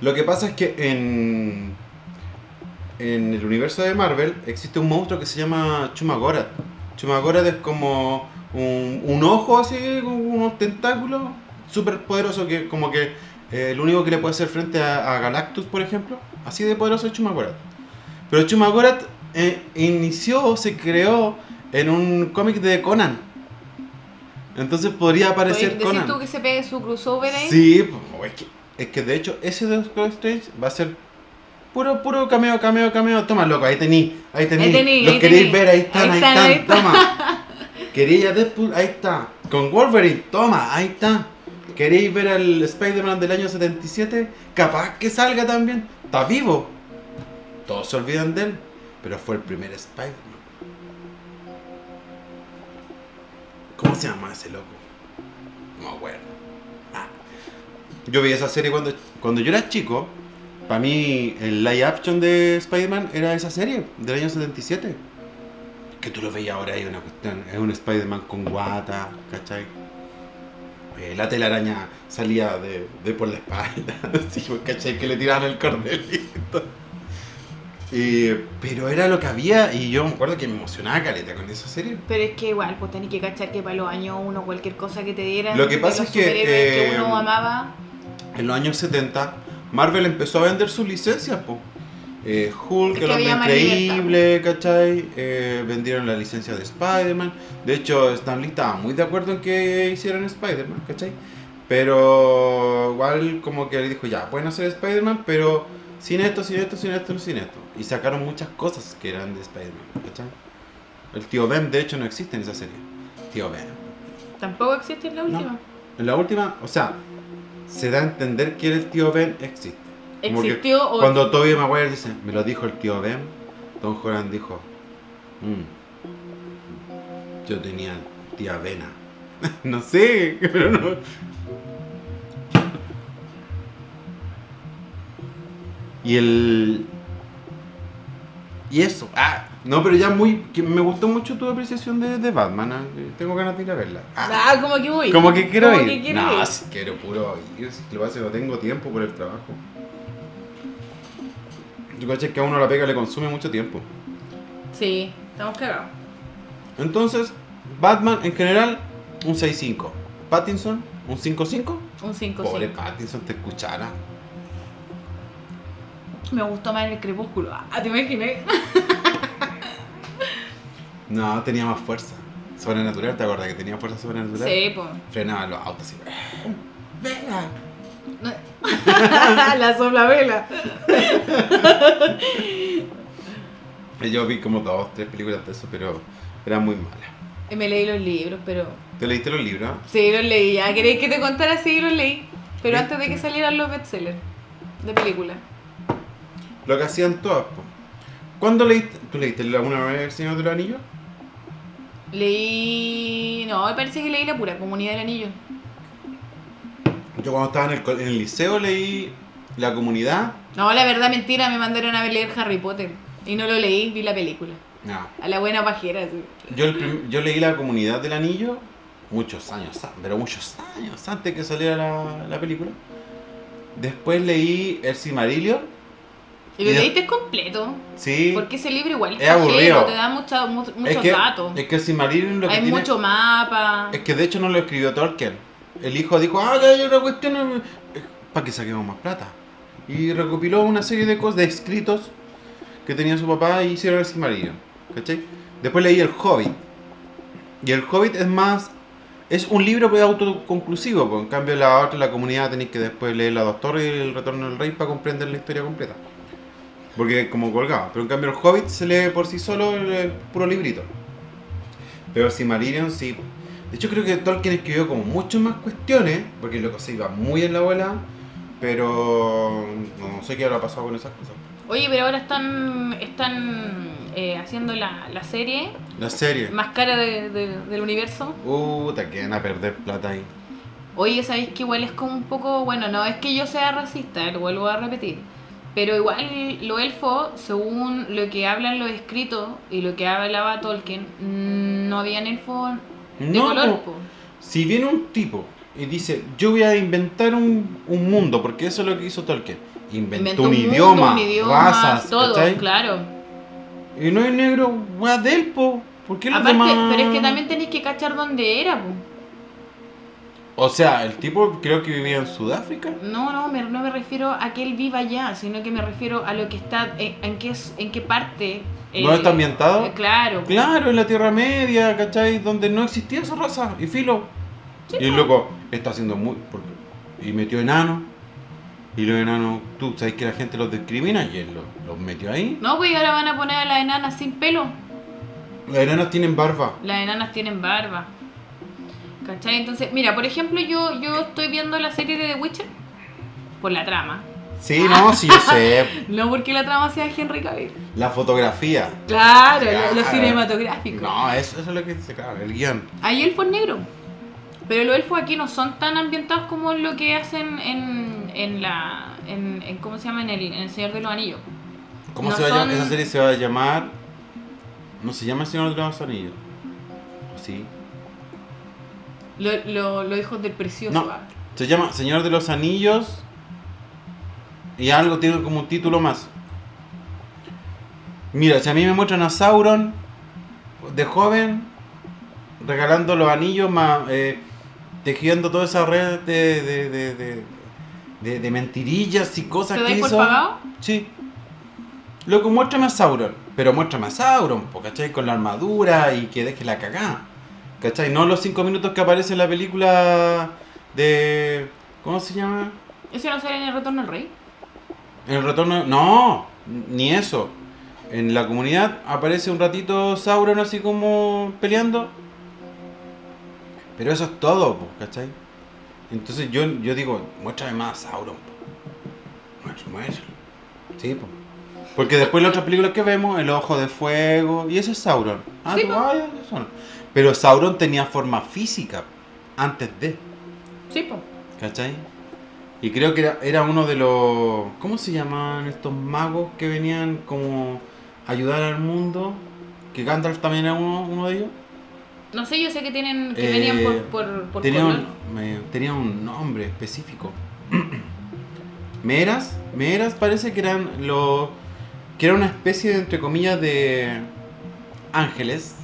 Lo que pasa es que en, en el universo de Marvel existe un monstruo que se llama Chumagorath. Chumagorath es como un, un ojo así, con unos tentáculos, súper poderoso que como que el único que le puede hacer frente a, a Galactus, por ejemplo. Así de poderoso es Chumagorath. Pero Chumagorath eh, inició, se creó en un cómic de Conan. Entonces podría aparecer ¿Decís Conan. tú que se pegue su crossover ahí? Sí, pues, es que, es que de hecho ese Doctor Strange va a ser puro, puro cameo, cameo, cameo. Toma, loco, ahí tení, ahí tení. Ahí tení, Los ahí queréis tení. ver, ahí están, ahí, Ahí están, ahí están, toma. Queréis a Deadpool, ahí está. Con Wolverine, toma, ahí está. ¿Queréis ver al Spider-Man del año 77? Capaz que salga también. Está vivo. Todos se olvidan de él, pero fue el primer Spider-Man. ¿Cómo se llama ese loco? No me acuerdo. Ah. Yo vi esa serie cuando, cuando yo era chico. Para mí, el live action de Spider-Man era esa serie del año 77. Que tú lo veías ahora ahí, una cuestión. Es un Spider-Man con guata, ¿cachai? Eh, la telaraña salía de, de por la espalda, así, pues, ¿cachai? Que le tiraban el cordelito. Y- pero era lo que había y yo me acuerdo que me emocionaba caleta con esa serie. Pero es que igual, pues tenés que cachar que para los años uno cualquier cosa que te dieran. Lo que pasa es que, eh, que uno amaba. En los años 70, Marvel empezó a vender sus licencias, po. Eh, Hulk, el que hombre increíble, ¿cachai? Eh, vendieron la licencia de Spider-Man. De hecho, Stan Lee estaba muy de acuerdo en que hicieran Spider-Man, ¿cachai? Pero igual como que le dijo, ya, pueden hacer Spider-Man, pero sin esto, sin esto, sin esto, sin esto. Y sacaron muchas cosas que eran de Spider-Man, ¿cachai? El tío Ben, de hecho, no existe en esa serie. Tío Ben. Tampoco existe en la No. última. En la última, o sea, se da a entender que el tío Ben existe. Como Existió o. Cuando Toby Maguire dice, me lo dijo el tío Ben, Tom Holland dijo, "Mm, yo tenía tía Vena. no sé, pero no. Y el. Y eso. Ah, no, pero ya muy. que me gustó mucho tu apreciación de, de Batman. ah, Tengo ganas de ir a verla. Ah, Ah, como que voy. como que quiero Como ir. que no, ir. si quiero puro ir. Si lo que no tengo tiempo por el trabajo. Yo caché que a uno la pega le consume mucho tiempo. Sí, estamos cagados. Entonces, Batman en general, un 6-5. Pattinson, un 5-5. Un 5 Pobre 5 Pattinson, te escuchara. Me gustó más el crepúsculo. Ah, ¿te imaginas? No, tenía más fuerza. Sobrenatural, ¿te acuerdas que tenía fuerza sobrenatural? Sí, pues. Frenaba los autos así. ¡Venga! la sopla vela. Yo vi como dos, tres películas de eso, pero eran muy malas. Y me leí los libros, pero. ¿Te leíste los libros? Sí, los leí. Ya queréis que te contara, sí, los leí. Pero antes de que salieran los bestsellers de película. Lo que hacían todas, po. ¿Cuándo leíste? ¿Tú leíste alguna vez El Señor de los Anillos? Leí. No, me parece que leí la pura Comunidad del Anillo. Yo cuando estaba en el, en el liceo leí La Comunidad. No, la verdad, mentira, me mandaron a leer Harry Potter. Y no lo leí, vi la película. No. A la buena pajera, sí. Yo, el yo leí La Comunidad del Anillo muchos años, pero muchos años antes que saliera la, la película. Después leí El Silmarillion. Y lo leíste completo. Sí. Porque ese libro igual Es está aburrido. te da mucha- mu- muchos es que, datos. Es que el Silmarillion lo que Hay tiene... mucho mapa. Es que de hecho no lo escribió Tolkien. El hijo dijo, ah, que hay una cuestión para que saquemos más plata. Y recopiló una serie de cosas, de escritos que tenía su papá y hicieron el Silmarillion. Después leí El Hobbit. Y El Hobbit es más... Es un libro pues, autoconclusivo, pues. en cambio la otra, la comunidad, tenéis que después leer La Doctora y El Retorno del Rey para comprender la historia completa. Porque es como colgado. Pero en cambio el Hobbit se lee por sí solo el, el puro librito. Pero Silmarillion sí. De hecho creo que Tolkien escribió como muchas más cuestiones, porque el loco se iba muy en la bola, pero no sé qué habrá pasado con esas cosas. Oye, pero ahora están están eh, haciendo la, la serie La serie. más cara de- de- del universo. Puta, que van a perder plata ahí. Oye, ¿sabéis que igual es como un poco, bueno, no es que yo sea racista, lo vuelvo a repetir, pero igual los elfos, según lo que hablan los escritos y lo que hablaba Tolkien, mm, no habían elfos de No, color. po. Si viene un tipo y dice, yo voy a inventar un, un mundo, porque eso es lo que hizo Tolkien. Inventó, Inventó un, mundo, idioma, un idioma, razas, todo, ¿cachai? claro. Y no es negro, weá del po. ¿Por qué Aparte, demás? pero es que también tenéis que cachar dónde era, po. O sea, el tipo creo que vivía en Sudáfrica. No, no, me- no me refiero a que él viva allá, sino que me refiero a lo que está, en, en qué, en qué parte. ¿No está ambientado? eh, claro. Claro, en la Tierra Media, ¿cachai? Donde no existía esa raza. Y filo. y el loco está haciendo muy. porque- y metió enanos. Y los enanos, tú sabes que la gente los discrimina y él los, los metió ahí. No, pues ahora van a poner a las enanas sin pelo. Los enanos tienen barba. Las enanas tienen barba. ¿Cachai? Entonces, mira, por ejemplo, yo, yo estoy viendo la serie de The Witcher por la trama. Sí, no, sí, yo sé. No porque la trama sea Henry Cavill. La fotografía. Claro, lo, lo Claro. cinematográfico. No, eso, eso es lo que dice, claro, el guion. Hay elfos negros. Pero los elfos aquí no son tan ambientados como lo que hacen en, en la. En, en- ¿Cómo se llama? En el, en el Señor de los Anillos. ¿Cómo No se va a llamar? Esa serie se va a llamar. No se llama El Señor de los Anillos. ¿O sí? Lo- lo- hijos del precioso. No. Se llama Señor de los Anillos. Y algo tiene como un título más. Mira, si a mí me muestran a Sauron de joven, regalando los anillos, más, eh, tejiendo toda esa red de, de, de, de, de- de mentirillas y cosas ¿Te que hizo. pagado? Sí. Loco, muéstrame a Sauron. Pero muéstrame a Sauron, po, ¿cachai? Con la armadura y que deje la cagada. ¿Cachai? No los cinco minutos que aparece en la película de. ¿Cómo se llama? ¿Ese no sale en el retorno del rey? En el retorno. No, ni eso. En la comunidad aparece un ratito Sauron así como peleando. Pero eso es todo, po, ¿cachai? Entonces yo, yo digo, muéstrame más a Sauron. po. Muéstrame. Sí, po. Porque después las otras películas que vemos, El Ojo de Fuego, y eso es Sauron. Ah, Sí, tú, ah, eso no. Pero Sauron tenía forma física antes de. Sí, pues. ¿Cachai? Y creo que era, era uno de los. ¿Cómo se llamaban estos magos que venían como a ayudar al mundo? Que Gandalf también era uno, uno de ellos. No sé, yo sé que tienen que Eh, venían por, por, por tenía, color. un, me- tenía un nombre específico. Meras, Meras parece que eran los. que era una especie de, entre comillas, de ángeles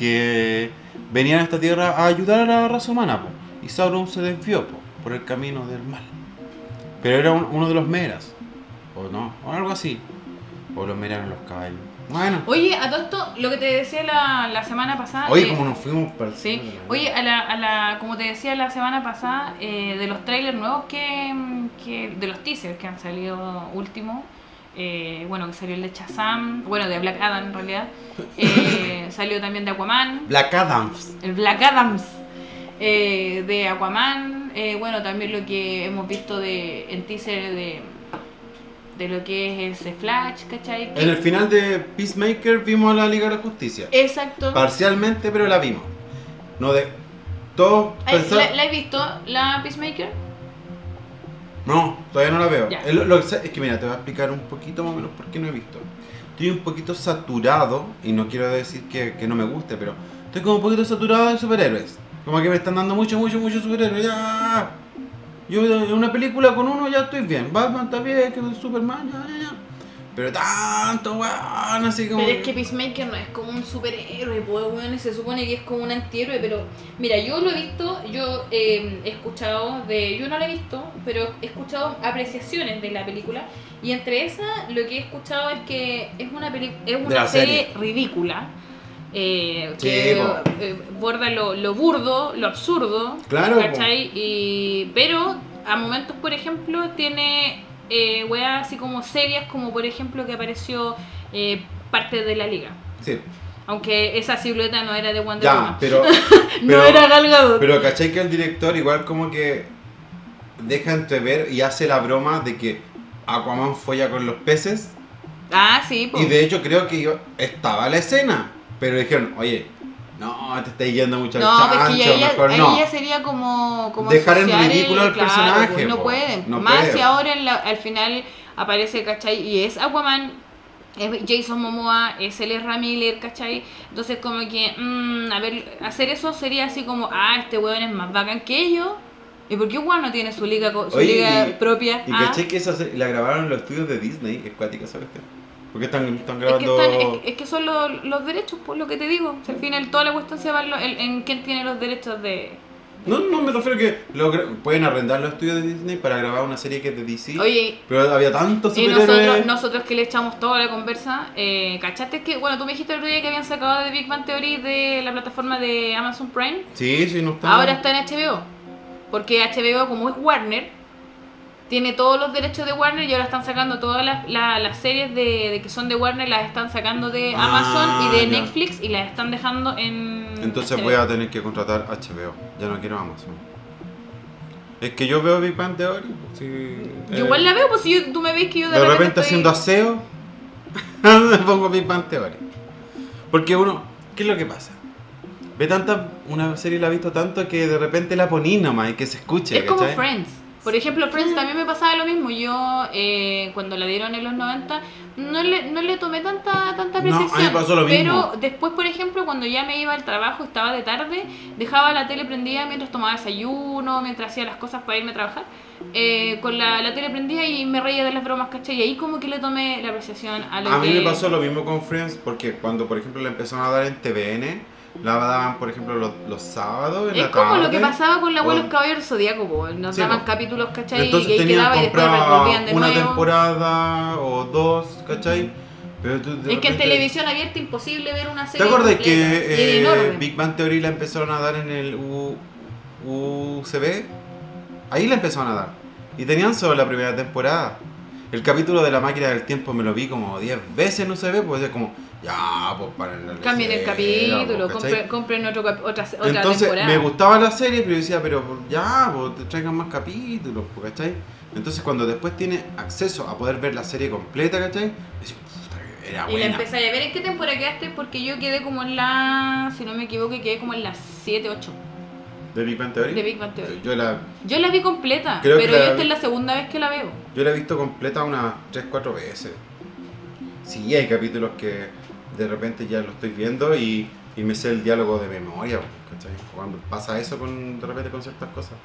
que venían a esta tierra a ayudar a la raza humana. po. Y Sauron se desvió po, por el camino del mal. Pero era un- uno de los Meras. O no, o algo así. O los Meras eran los caballos. Bueno. Oye, a todo esto, lo que te decía la, la semana pasada. Oye, eh, como nos fuimos para Sí, oye, a la, a la, como te decía la semana pasada, eh, de los trailers nuevos que, que, de los teasers que han salido último, eh, bueno, que salió el de Shazam, bueno, de Black Adam en realidad, eh, salió también de Aquaman, Black Adams. el Black Adams eh, de Aquaman, eh, bueno, también lo que hemos visto de, en teaser de, de lo que es ese Flash, ¿cachai? En el final de Peacemaker vimos a la Liga de la Justicia. Exacto. Parcialmente, pero la vimos. No de. Pensaban. ¿La, la he visto, la Peacemaker? No, todavía no la veo. Es, lo- lo es que mira, te voy a explicar un poquito más o menos por qué no he visto. Estoy un poquito saturado, y no quiero decir que, que no me guste, pero estoy como un poquito saturado de superhéroes. Como que me están dando mucho, mucho, mucho superhéroes. Ya. Yo en una película con uno ya estoy bien. Batman está bien, que Superman, ya, ya, ya. Pero tanto, weón, así como. Pero es que Peacemaker no es como un superhéroe, pues, weón, se supone que es como un antihéroe, pero mira, yo lo he visto, yo eh, he escuchado de, yo no lo he visto, pero he escuchado apreciaciones de la película y entre esas lo que he escuchado es que es una peli es una serie, serie. ridícula. eh, que eh, borda lo, lo burdo, lo absurdo, Claro. ¿cachai? Y, pero a momentos, por ejemplo, tiene eh, weas así como serias, como por ejemplo que apareció eh, parte de la liga. Sí, Aunque esa silueta no era de Wonder ya, Woman. pero. no pero- era Gal Gadot. Pero ¿cachai que el director igual como que deja entrever y hace la broma de que Aquaman folla con los peces? Ah, sí. Y de hecho creo que yo estaba la escena, pero dijeron, oye, no, te estáis yendo mucho al No, pues chancho, ya, mejor no. ya sería como, como Dejar en asociar el- ridículo al claro, personaje, pues, no po. pueden. No Más puede. si ahora en la- al final aparece, ¿cachai? Y es Aquaman, es Jason Momoa, es el Ezra Miller, ¿cachai? Entonces como que, mm, a ver, hacer eso sería así como, ah, este weón es más bacán que ellos. ¿Y por qué weón no tiene su liga, su Oye, liga y- propia? Y Ah. caché que esa la grabaron en los estudios de Disney, es cuática, ¿sabes qué? Porque están, están Es que, grabando... están- es, que- es que son los, los derechos, por lo que te digo. Si al final toda la cuestión se va en, quién tiene los derechos de... No, no, me refiero a que lo pueden arrendar los estudios de Disney para grabar una serie que es de DC. Oye, Pero había tantos Y nosotros, nosotros que le echamos toda la conversa, eh, ¿cachaste que, bueno, tú me dijiste el otro día que habían sacado de Big Bang Theory de la plataforma de Amazon Prime? Sí, sí, no están... Ahora está en HBO. Porque HBO, como es Warner, tiene todos los derechos de Warner y ahora están sacando todas las, la- las series de, de que son de Warner, las están sacando de Ah, Amazon y de ya. Netflix y las están dejando en... Entonces HBO. voy a tener que contratar HBO. Ya no quiero Amazon. Es que yo veo Big Bang Theory. pues, Yo eh, igual la veo, pues si yo- tú me ves que yo de, De repente estoy- haciendo aseo, me pongo Big Bang Theory. Porque uno, ¿qué es lo que pasa? Ve tanta, una serie la ha visto tanto que de repente la poní nomás y que se escuche. Es como. Friends. Por ejemplo, Friends también me pasaba lo mismo. Yo, eh, cuando la dieron en los 90, no le, no le tomé tanta, tanta No, a mí pasó lo pero mismo. después, por ejemplo, cuando ya me iba al trabajo, estaba de tarde, dejaba la tele prendida mientras tomaba desayuno, mientras hacía las cosas para irme a trabajar. eh, con la, la tele prendida y me reía de las bromas, ¿cachai? Y ahí como que le tomé la apreciación a lo A mí me pasó lo mismo con Friends porque cuando, por ejemplo, la empezaron a dar en TVN, la daban, por ejemplo, los, los sábados en Es la como tarde. lo que pasaba con la o- los caballeros zodíaco, nos Sí, daban po. capítulos, ¿cachai? Entonces y ahí tenían quedaba y después volvían de una nuevo. temporada o dos, ¿cachai? Pero tú Es que en repente- televisión abierta imposible ver una ¿Te serie acuerdas completa, y que eh. Big Bang Theory la empezaron a dar en el U- UCB? Ahí la empezaron a dar. Y tenían solo la primera temporada. El capítulo de la máquina del tiempo me lo vi como 10 veces en UCB, pues es como, ya, pues para el Cambien el capítulo, compren, compren otro cap- otra, otra Entonces temporada. me gustaba la serie, pero yo decía, pero ya, pues traigan más capítulos, pues, ¿cachai? Entonces cuando después tiene acceso a poder ver la serie completa, ¿cachai? Decís, "Puta, que Era y la buena. empecé a ver en qué temporada quedaste, porque yo quedé como en la, si no me equivoco, quedé como en la 7, 8 ¿De Big Bang Theory? de Big Bang Theory. Yo la, Yo la vi completa, Creo pero la- esta es la segunda vez que la veo. yo la he visto completa unas 3, 4 veces. Sí, hay capítulos que de repente ya lo estoy viendo y, y me sé el diálogo de memoria, ¿cachai? Cuando pasa eso con, de repente con ciertas cosas.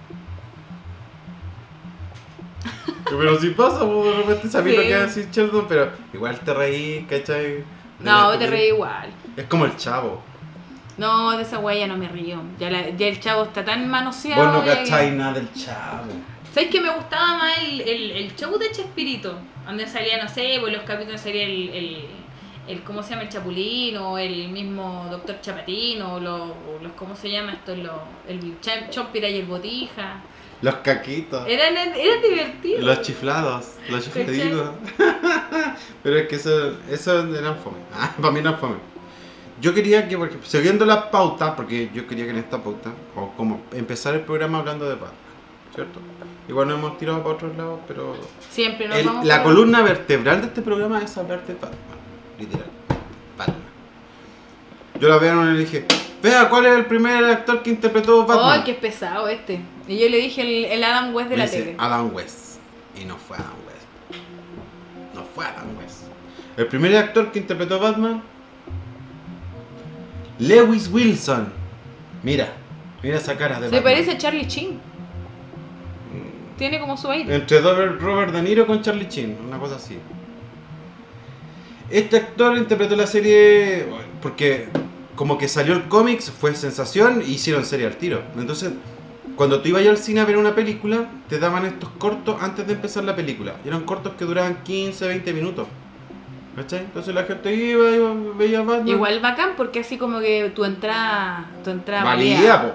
Pero si pasa, pues, de repente sabes lo Sí. que hace Sheldon, pero igual te reí, ¿cachai? De No, te reí igual. Es como el chavo. No, de esa wea ya no me río. Ya, la- ya el chavo está tan manoseado. Vos no cacháis nada del chavo. ¿Sabes que me gustaba más el, el, el show de Chespirito? Donde salía, no sé, pues los capítulos salía el, el, el ¿cómo se llama? El Chapulín o el mismo Doctor Chapatín o los, los ¿cómo se llama esto? Los, el Chompira y el Botija. Los caquitos. Eran, eran divertidos. Los chiflados, los chifladitos. Pero es que eso, eso eran fome. Ah, para mí eran fome. Yo quería que, porque, siguiendo la pauta, porque yo quería que en esta pauta, o como empezar el programa hablando de Batman, ¿cierto? Igual nos hemos tirado para otros lados, pero Siempre nos el- vamos la columna vertebral de este programa es hablar de Batman, literal. Batman. Yo la veo y le dije, vea, ¿cuál es el primer actor que interpretó Batman? ¡Ay, qué pesado este! Y yo le dije el, el Adam West de Me la dice, tele. Adam West. Y no fue Adam West. No fue Adam West. El primer actor que interpretó Batman, Lewis Wilson. Mira, mira esa cara de Se Batman. parece a Charlie Chin. Tiene como su aire. Entre Robert, Robert De Niro con Charlie Chin, una cosa así. Este actor interpretó la serie porque como que salió el cómics, fue sensación y hicieron serie al tiro. Entonces, cuando tú ibas al cine a ver una película, te daban estos cortos antes de empezar la película. Y eran cortos que duraban 15, 20 minutos. ¿Cachai? Entonces la gente iba, iba veía Batman. Igual bacán porque así como que tu entrada, tu entrada valía, po.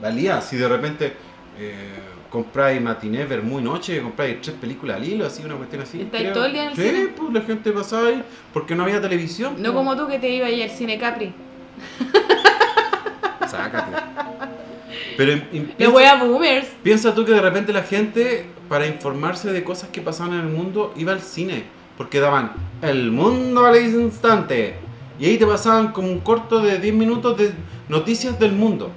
Valía. Si de repente eh, compráis matiné, ver muy noche, compráis tres películas al hilo, así, una cuestión así. Estáis todo el día en el Sí, cine. pues la gente pasaba ahí porque no había televisión. No po. como tú que te ibas ahí al cine Capri. Sácate. Pero La piensa, wea boomers. piensa tú que de repente la gente, para informarse de cosas que pasaban en el mundo, iba al cine. porque daban el mundo al instante. Y ahí te pasaban como un corto de 10 minutos de noticias del mundo.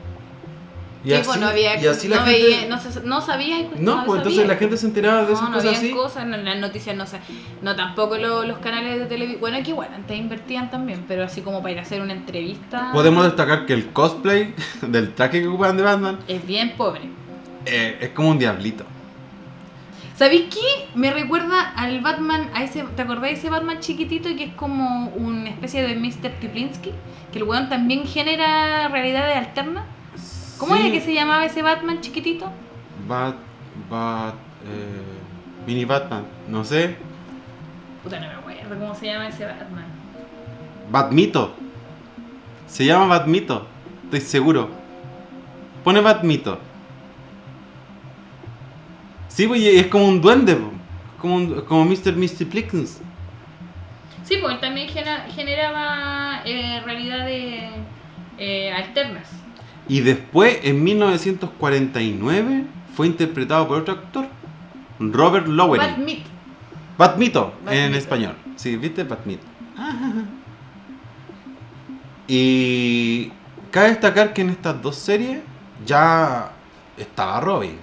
Y Sí, así, pues, no había, y así la gente... no, se- no sabía y pues, no, pues entonces sabía. la gente se enteraba de esas no, cosas así. cosas, no, las noticias no sé. No, tampoco lo- los canales de televisión. Bueno, aquí igual, antes invertían también, pero así como para ir a hacer una entrevista. Podemos destacar que el cosplay del traje que ocupan de Batman Es bien pobre. eh, es como un diablito. ¿Sabéis qué? Me recuerda al Batman, a ese, ¿te acordáis de ese Batman chiquitito que es como una especie de Mr. Kiplinsky? Que el weón también genera realidades alternas. ¿Cómo Sí, era que se llamaba ese Batman chiquitito? Bat, Bat, eh, Mini Batman, no sé. Puta, no me acuerdo cómo se llama ese Batman. Batmito. Se llama Batmito, estoy seguro. Pone Batmito. Sí, pues es como un duende, como, un- como Mr. Misty Plickens. Sí, pues él también genera- generaba eh, realidades eh, alternas. Y después, en 1949, fue interpretado por otro actor, Robert Lowery. Batmit. Batmito, en Batmito. español. Sí, ¿viste? Batmito. Y cabe destacar que en estas dos series ya estaba Robin.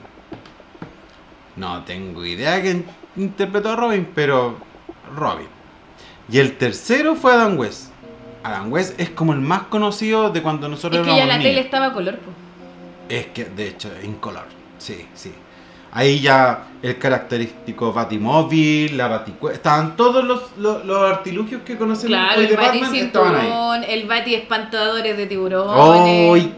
No tengo idea quién interpretó a Robin, pero Robin. Y el tercero fue Adam West. Adam West es como el más conocido de cuando nosotros Es que ya la niños. tele estaba color, pues. Es que, de hecho, en color. Sí, sí. Ahí ya el característico Batimóvil, la Baticue... Estaban todos los, los, los artilugios que conocemos Claro, hoy el de Bati Batman estaban ahí. cinturón, el Bati espantadores de tiburones, Hoy,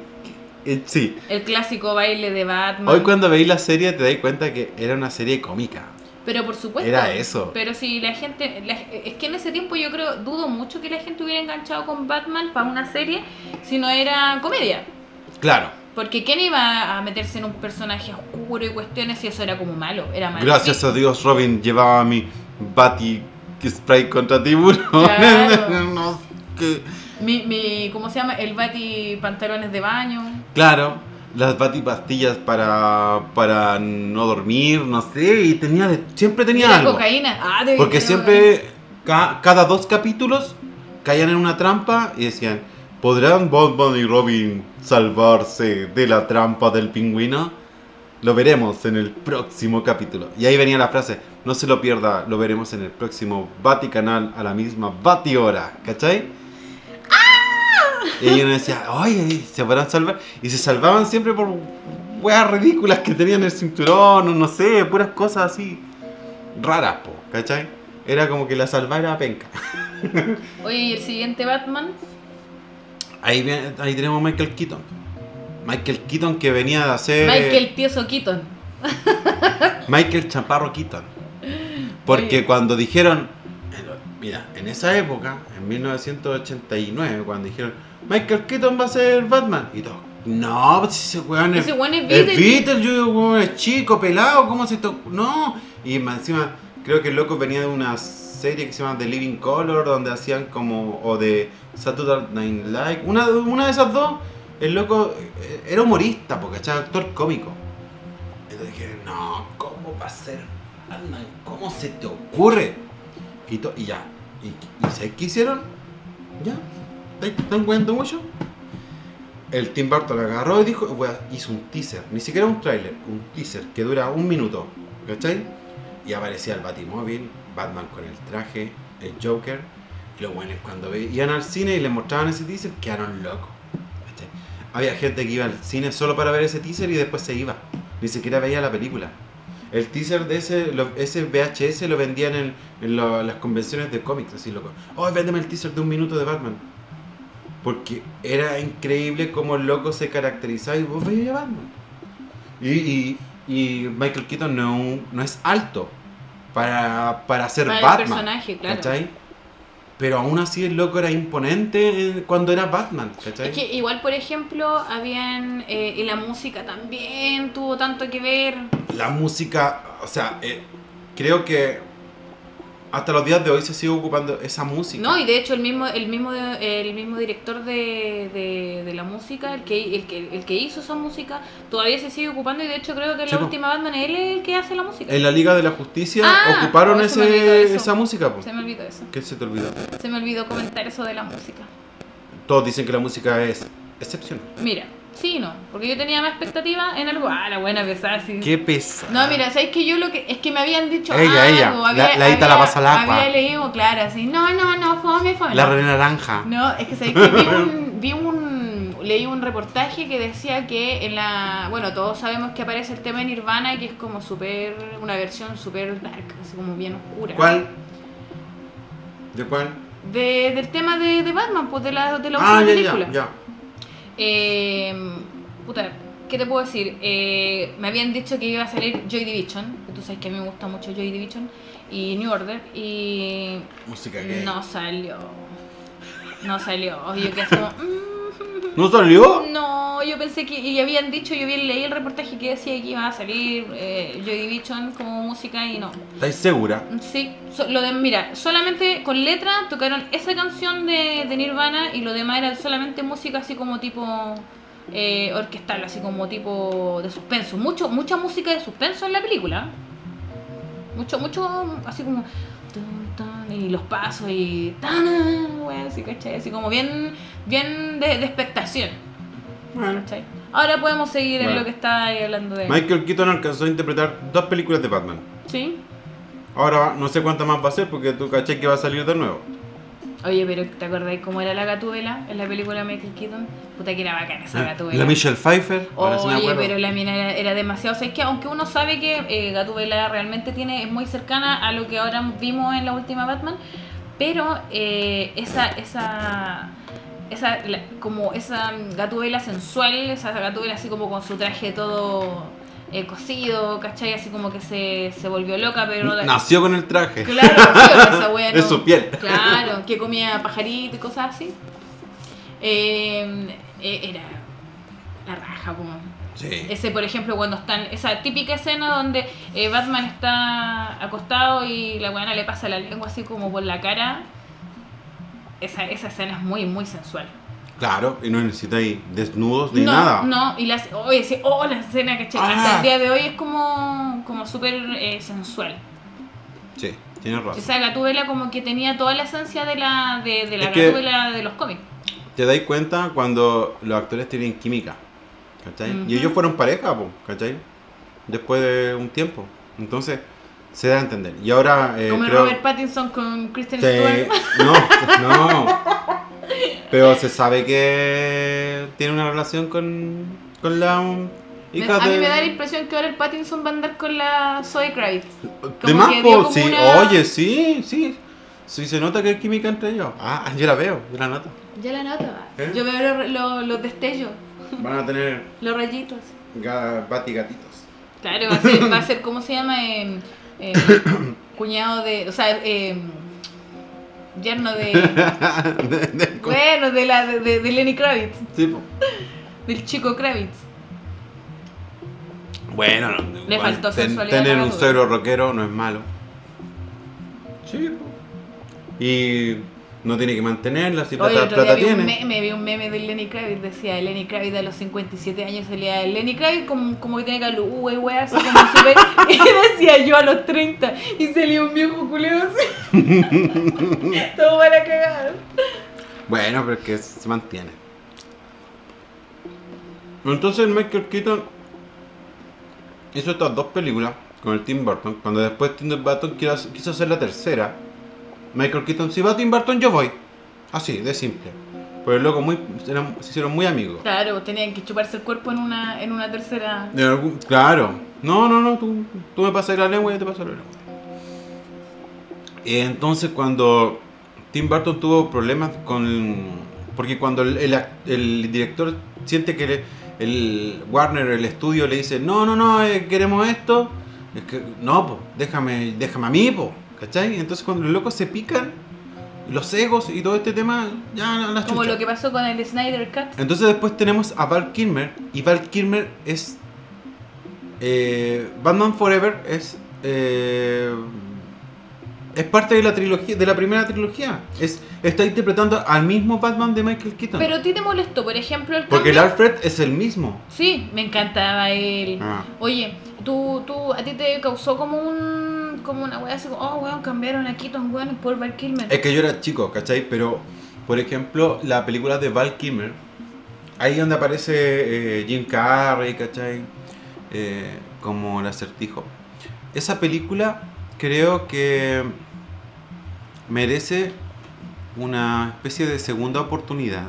eh, sí. el clásico baile de Batman. Hoy cuando veis la serie te dais cuenta que era una serie cómica. Pero por supuesto. Era eso. Pero si la gente. la- es que en ese tiempo yo creo, dudo mucho que la gente hubiera enganchado con Batman para una serie si no era comedia. Claro. Porque ¿quién iba a meterse en un personaje oscuro y cuestiones si eso era como malo? Era malo. Gracias a Dios Robin llevaba mi Bati spray contra. Claro. No, que- Mi, mi, ¿Cómo se llama? El Bati pantalones de baño. Claro, las batipastillas para, para no dormir, no sé, y tenía de- siempre tenía Era algo. cocaína. Ah, de Porque siempre, ca- cada dos capítulos, caían en una trampa y decían, ¿podrán Batman y Robin salvarse de la trampa del pingüino? Lo veremos en el próximo capítulo. Y ahí venía la frase, no se lo pierda, lo veremos en el próximo Vaticanal a la misma Bati hora, ¿cachai? Y uno decía, oye, ¿se podrán salvar? Y se salvaban siempre por weas ridículas que tenían el cinturón, o no sé, puras cosas así raras, po, ¿cachai? Era como que la salvar era penca. Oye, ¿y el siguiente Batman? Ahí, viene- ahí tenemos a Michael Keaton. Michael Keaton que venía de hacer... eh, Michael Tieso Keaton. Michael Chaparro Keaton. Porque Oye. cuando dijeron, mira, en esa época, en 1989, cuando dijeron, Michael Keaton va a ser Batman, y todos, no, pues ese weón es, Ese weón es es Beatle. Beatle, yo es chico, pelado, ¿cómo se to No, y encima, creo que el loco venía de una serie que se llama The Living Color, donde hacían como, o de Saturday Night Live, una, una de esas dos, el loco eh, era humorista, porque era actor cómico. Entonces dije, no, ¿cómo va a ser Batman? ¿Cómo se te ocurre? Y, ya. ¿Y, y sabes qué hicieron? Ya. ¿Te están cuento mucho? El Tim Burton agarró y dijo, hizo un teaser, ni siquiera un tráiler, un teaser que dura un minuto, ¿cachai? Y aparecía el Batimóvil, Batman con el traje, el Joker, y los buenos cuando iban al cine y les mostraban ese teaser, quedaron locos. Había gente que iba al cine solo para ver ese teaser y después se iba, ni siquiera veía la película. El teaser de ese, lo- ese VHS lo vendían en, en lo- las convenciones de cómics, así loco. Oh, véndeme el teaser de un minuto de Batman. Porque era increíble cómo el loco se caracterizaba y vos veías a Batman. Y, y, y Michael Keaton no, no es alto para, para ser Para el Batman. personaje, claro. ¿Cachai? Pero aún así el loco era imponente eh, cuando era Batman, ¿cachai? Es que igual, por ejemplo, habían. eh, y la música también tuvo tanto que ver. La música, o sea, eh, creo que hasta los días de hoy se sigue ocupando esa música. No, y de hecho el mismo, el mismo, el mismo director de, de, de la música, el que, el, que, el que hizo esa música, todavía se sigue ocupando y de hecho creo que en Sí, la po. última Batman él es el que hace la música. En la Liga de la Justicia Ah, ocuparon oh, ese, esa música. po. Se me olvidó eso. ¿Qué se te olvidó? Se me olvidó comentar eso de la música. Todos dicen que la música es excepcional. Mira, sí no, porque yo tenía más expectativa en algo. Ah, la buena pesada, sí. Qué pesa. No, mira, ¿sabes que yo lo que. Es que me habían dicho. Ella, algo, ella, Había, la- la la pasa al agua. Había leído, claro, así. No, no, no, fome, fome. La reina naranja. No, es que sabes que vi un, vi un leí un reportaje que decía que en la bueno, todos sabemos que aparece el tema de Nirvana y que es como súper una versión súper dark, así como bien oscura. ¿Cuál? ¿De cuál? De, del tema de, de Batman, pues de la de la Ah, última ya, película. ya, ya. Eh, puta, ¿qué te puedo decir? Eh, me habían dicho que iba a salir Joy Division, que tú sabes que a mí me gusta mucho Joy Division y New Order y Música gay. no salió. No salió. Yo así como, ¿No salió? No, yo pensé que. Y habían dicho, yo bien leí el reportaje que decía que iba a salir eh, Joy Division como música y no. ¿Estáis segura? Sí, so- lo de, mira, solamente con letra tocaron esa canción de, de Nirvana y lo demás era solamente música así como tipo eh, orquestal, así como tipo de suspenso. Mucho, mucha música de suspenso en la película. Mucho, mucho, así como... tun, tun, Y los pasos y... tan, wea, así, ¿cachai? Así como bien, bien de, de expectación. Bueno. ¿cachai? Ahora podemos seguir en Bueno. lo que está ahí hablando de... Michael Keaton alcanzó a interpretar dos películas de Batman. ¿Sí? Ahora no sé cuántas más va a ser porque tú caché que va a salir de nuevo. Oye, pero ¿te acordáis cómo era la gatubela en la película Michael Keaton? Puta que era bacana esa gatubela. La Michelle Pfeiffer. ahora sí me Oye, pero la mina era, era demasiado. O sea, es que aunque uno sabe que eh, Gatubela realmente tiene, es muy cercana a lo que ahora vimos en la última Batman, pero eh, esa, esa, esa, la- como esa Gatubela sensual, esa Gatubela así como con su traje todo eh, cosido, ¿cachai? Así como que se, se volvió loca, pero no Nació con el traje. Claro, sea, esa wea Es su piel. Claro, que comía pajarito y cosas así. Eh, eh, era la raja, como. Sí. Ese, por ejemplo, cuando están. Esa típica escena donde eh, Batman está acostado y la weana le pasa la lengua así como por la cara. Esa, esa escena es muy, muy sensual. Claro, y no necesitáis desnudos ni no, nada. no, y las. Oye, sí, oh, la escena. Ah. Hasta el día de hoy es como, como súper eh, sensual. Sí, tienes razón. Esa gatúbela como que tenía toda la esencia de la, de, de la que- gatúbela de los cómics. Te dais cuenta cuando los actores tienen química. ¿Cachai? Y ellos fueron pareja, po, ¿cachai? Después de un tiempo. Entonces, se da a entender. Y ahora eh, Como creo... Robert Pattinson con Kristen Stewart. No, no. Pero se sabe que tiene una relación con, con la um, Me- hija a mí me da la impresión que ahora el Pattinson va a andar con la Zoe Kravitz. de más, sí. una- Oye, sí, sí. Sí, se nota que hay química entre ellos. Ah, yo la veo, yo la noto. Ya la nota. ¿Eh? Yo veo los, los- los destellos, Van a tener los rayitos. ga- batigatitos. Claro, va a ser, va a ser ¿cómo se llama? Eh, eh, cuñado de. O sea, eh, yerno de. Bueno, de, la, de, de- de Lenny Kravitz. Sí, po. Del chico Kravitz. Bueno, no, Le igual faltó ten- sensualidad Tener un suegro rockero no es malo. Sí, po. Y no tiene que mantenerla, si Oye, plata, otro plata día vi un tiene. meme, vi un meme de Lenny Kravitz, decía Lenny Kravitz a los 57 años salía Lenny Kravitz como, como que tiene calú, y wea, así como súper, y decía yo a los 30, y salía un viejo culeo así, todo para cagar. Bueno, pero es que se mantiene. Entonces Michael Keaton hizo estas dos películas con el Tim Burton. Cuando después Tim Burton quiso hacer la tercera, Michael Keaton, si va Tim Burton, yo voy. Así, de simple. Pero loco muy, eran- se hicieron muy amigos. Claro, tenían que chuparse el cuerpo en una, en una tercera... De algún- claro. No, no, no, tú, tú me pasas la lengua y yo te paso la lengua. Y entonces cuando Tim Burton tuvo problemas con... Porque cuando el, el director siente que le- el Warner, el estudio, le dice, no, no, no, eh, queremos esto, es que, no, po, déjame, déjame a mí, po, ¿cachai? Entonces cuando los locos se pican, los egos y todo este tema, ya la Como chucha. lo que pasó con el Snyder Cut. Entonces después tenemos a Val Kilmer y Val Kilmer es eh, Batman Forever es eh, es parte de la trilogía, de la primera trilogía. Es, está interpretando al mismo Batman de Michael Keaton. Pero a ti te molestó, por ejemplo, el Porque el? Alfred es el mismo. Sí, me encantaba él. Ah. Oye, tú, tú, a ti te causó como un, como una wea así, oh, weón, cambiaron a Keaton, weón, por Val Kilmer. Es que yo era chico, ¿cachai? Pero, por ejemplo, la película de Val Kilmer, ahí donde aparece eh, Jim Carrey, ¿cachai? Eh, como el acertijo. Esa película creo que merece una especie de segunda oportunidad.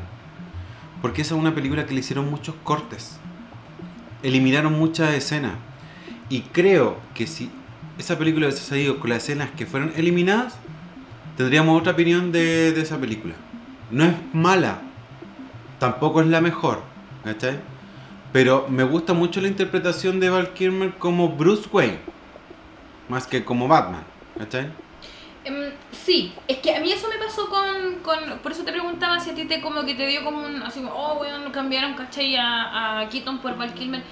Porque esa es una película que le hicieron muchos cortes. Eliminaron muchas escenas. Y creo que si esa película hubiese salido con las escenas que fueron eliminadas, tendríamos otra opinión de, de esa película. No es mala, tampoco es la mejor, ¿cachai? Pero me gusta mucho la interpretación de Val Kilmer como Bruce Wayne, más que como Batman, ¿cachai? Em, sí, es que a mí eso me pasó con, con- Por eso te preguntaba si a ti te como que te dio como un... Así como, oh, weón, cambiaron, ¿cachai? A, a Keaton por Val Kilmer.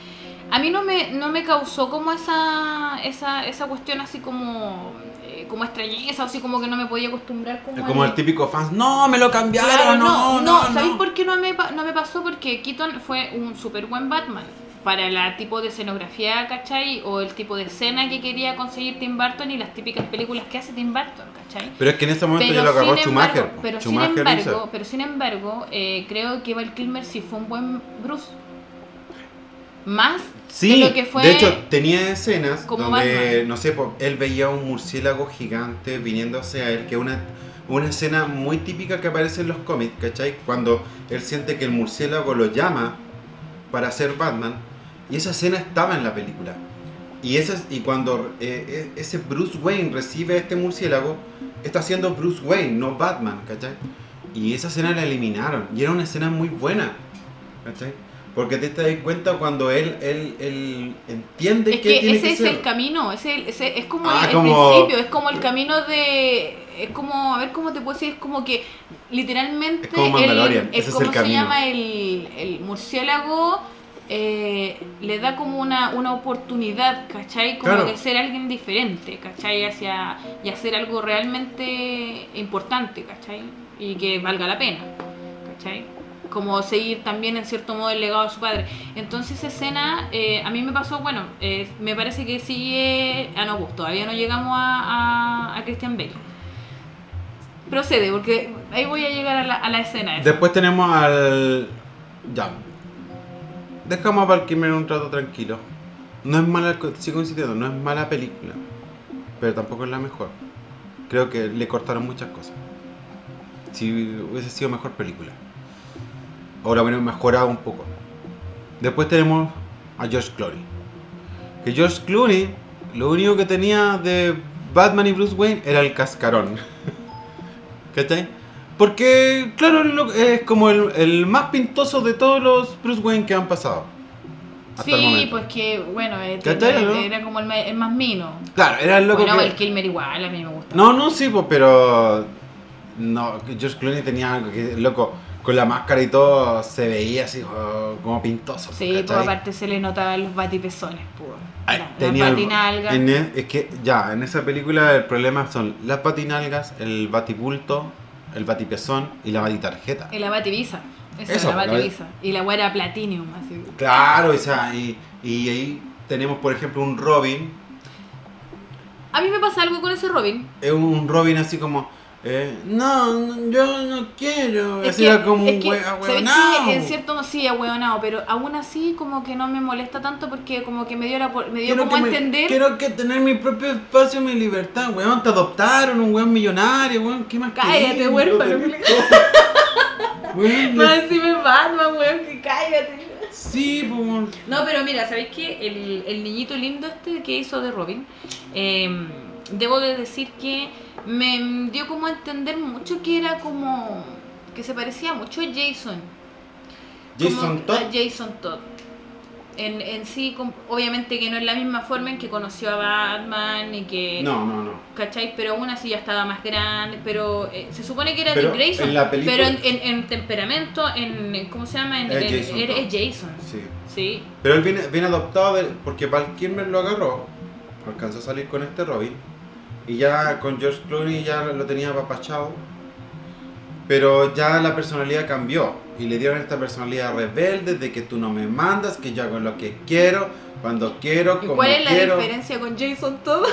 A mí no me, no me causó como esa, esa, esa cuestión así como... eh, como extrañeza, así como que no me podía acostumbrar como, el típico fans, no, me lo cambiaron, Claro, no, no, no, no, ¿sabéis no". por qué no me, no me pasó? Porque Keaton fue un súper buen Batman. Para el tipo de escenografía, ¿cachai? O el tipo de escena que quería conseguir Tim Burton y las típicas películas que hace Tim Burton, ¿cachai? Pero es que en ese momento ya lo agarró sin Schumacher. embargo, pero, sin embargo, pero sin embargo, eh, creo que Val Kilmer sí fue un buen Bruce. Más Sí, de lo que fue de hecho tenía escenas como donde, Batman. no sé, él veía un murciélago gigante viniendo hacia él, que es una, una escena muy típica que aparece en los cómics, ¿cachai? Cuando él siente que el murciélago lo llama para ser Batman, y esa escena estaba en la película. Y, esa, y cuando eh, e- ese Bruce Wayne recibe a este murciélago, está siendo Bruce Wayne, no Batman, ¿cachai? Y esa escena la eliminaron, y era una escena muy buena, ¿cachai? Porque te das cuenta cuando él, él, él entiende Es que, que tiene ese que es ser. el camino, ese, ese es como Ah, el, el principio, es como el camino de... Es como, a ver cómo te puedo decir, es como que literalmente... Es como Mandalorian, el, es ¿cómo el se llama? El, el murciélago eh, le da como una, una oportunidad, ¿cachai? Como Claro. de ser alguien diferente, ¿cachai? Hacia, y hacer algo realmente importante, ¿cachai? Y que valga la pena, ¿cachai? Como seguir también en cierto modo el legado de su padre. Entonces esa escena eh, a mí me pasó, bueno, eh, me parece que sigue... Ah, no, pues todavía no llegamos a, a, a Christian Bale. Procede, porque ahí voy a llegar a la, a escena. Después tenemos al. Ya. Dejamos a Val Kilmer un rato tranquilo. No es mala, sigo insistiendo, no es mala película. Pero tampoco es la mejor. Creo que le cortaron muchas cosas. Si hubiese sido mejor película. Ahora bueno, mejorado un poco. Después tenemos a George Clooney. Que George Clooney, lo único que tenía de Batman y Bruce Wayne era el cascarón. ¿Cachai? Porque, claro, es como el, el más pintoso de todos los Bruce Wayne que han pasado. Hasta Sí, pues que, bueno, eh, ¿Cachai, era, no? era como el, el más mino. Claro, era el loco Bueno, que... el Kilmer igual, a mí me gusta. No, no, sí, pues, pero... No, George Clooney tenía algo que, loco, con la máscara y todo, se veía así oh, como pintoso. Sí, pues aparte se le notaban los batipezones, pues. Ay, tenía las el- patinalgas. en e- es que ya, en esa película el problema son las patinalgas, el batibulto, el batipezón y la batitarjeta. Y la bativisa. Esa Eso, es la la bativisa. Y la güera Platinum, así. Claro, o sea, y, y ahí tenemos, por ejemplo, un Robin. A mí me pasa algo con ese Robin. Es un Robin así como, eh, no, no, yo no quiero. Es así que, era como es un que, hue- ¿sabes ahueonao. qué? En cierto sí, ahueonado, pero aún así como que no me molesta tanto porque como que me dio, la, por- me dio Quiero como a que me- entender... quiero que tener mi propio espacio, mi libertad, weón. Te adoptaron, un weón millonario, weón. ¿Qué más Cállate, huérfano. Weón, No, encima es Batman, weón, que cállate. Sí, pues. No, pero mira, ¿sabéis qué? El, el niñito lindo este que hizo de Robin, eh, debo de decir que me dio como a entender mucho que era como... que se parecía mucho a Jason. Jason Todd. Jason Todd. En, en sí, obviamente que no es la misma forma en que conoció a Batman y que... No, no, no. ¿Cachai? Pero aún así ya estaba más grande, pero eh, se supone que era de Grayson. en la película- Pero en, en- en temperamento, en, ¿cómo se llama? En, Es Jason es Jason. Sí. Sí. Pero él viene, viene adoptado porque Val Kilmer lo agarró, alcanzó a salir con este Robin Y ya con George Clooney ya lo tenía papachado. Pero ya la personalidad cambió. Y le dieron esta personalidad rebelde de que tú no me mandas, que yo hago lo que quiero, cuando quiero, ¿Y como cuál es la quiero. diferencia con Jason Todd?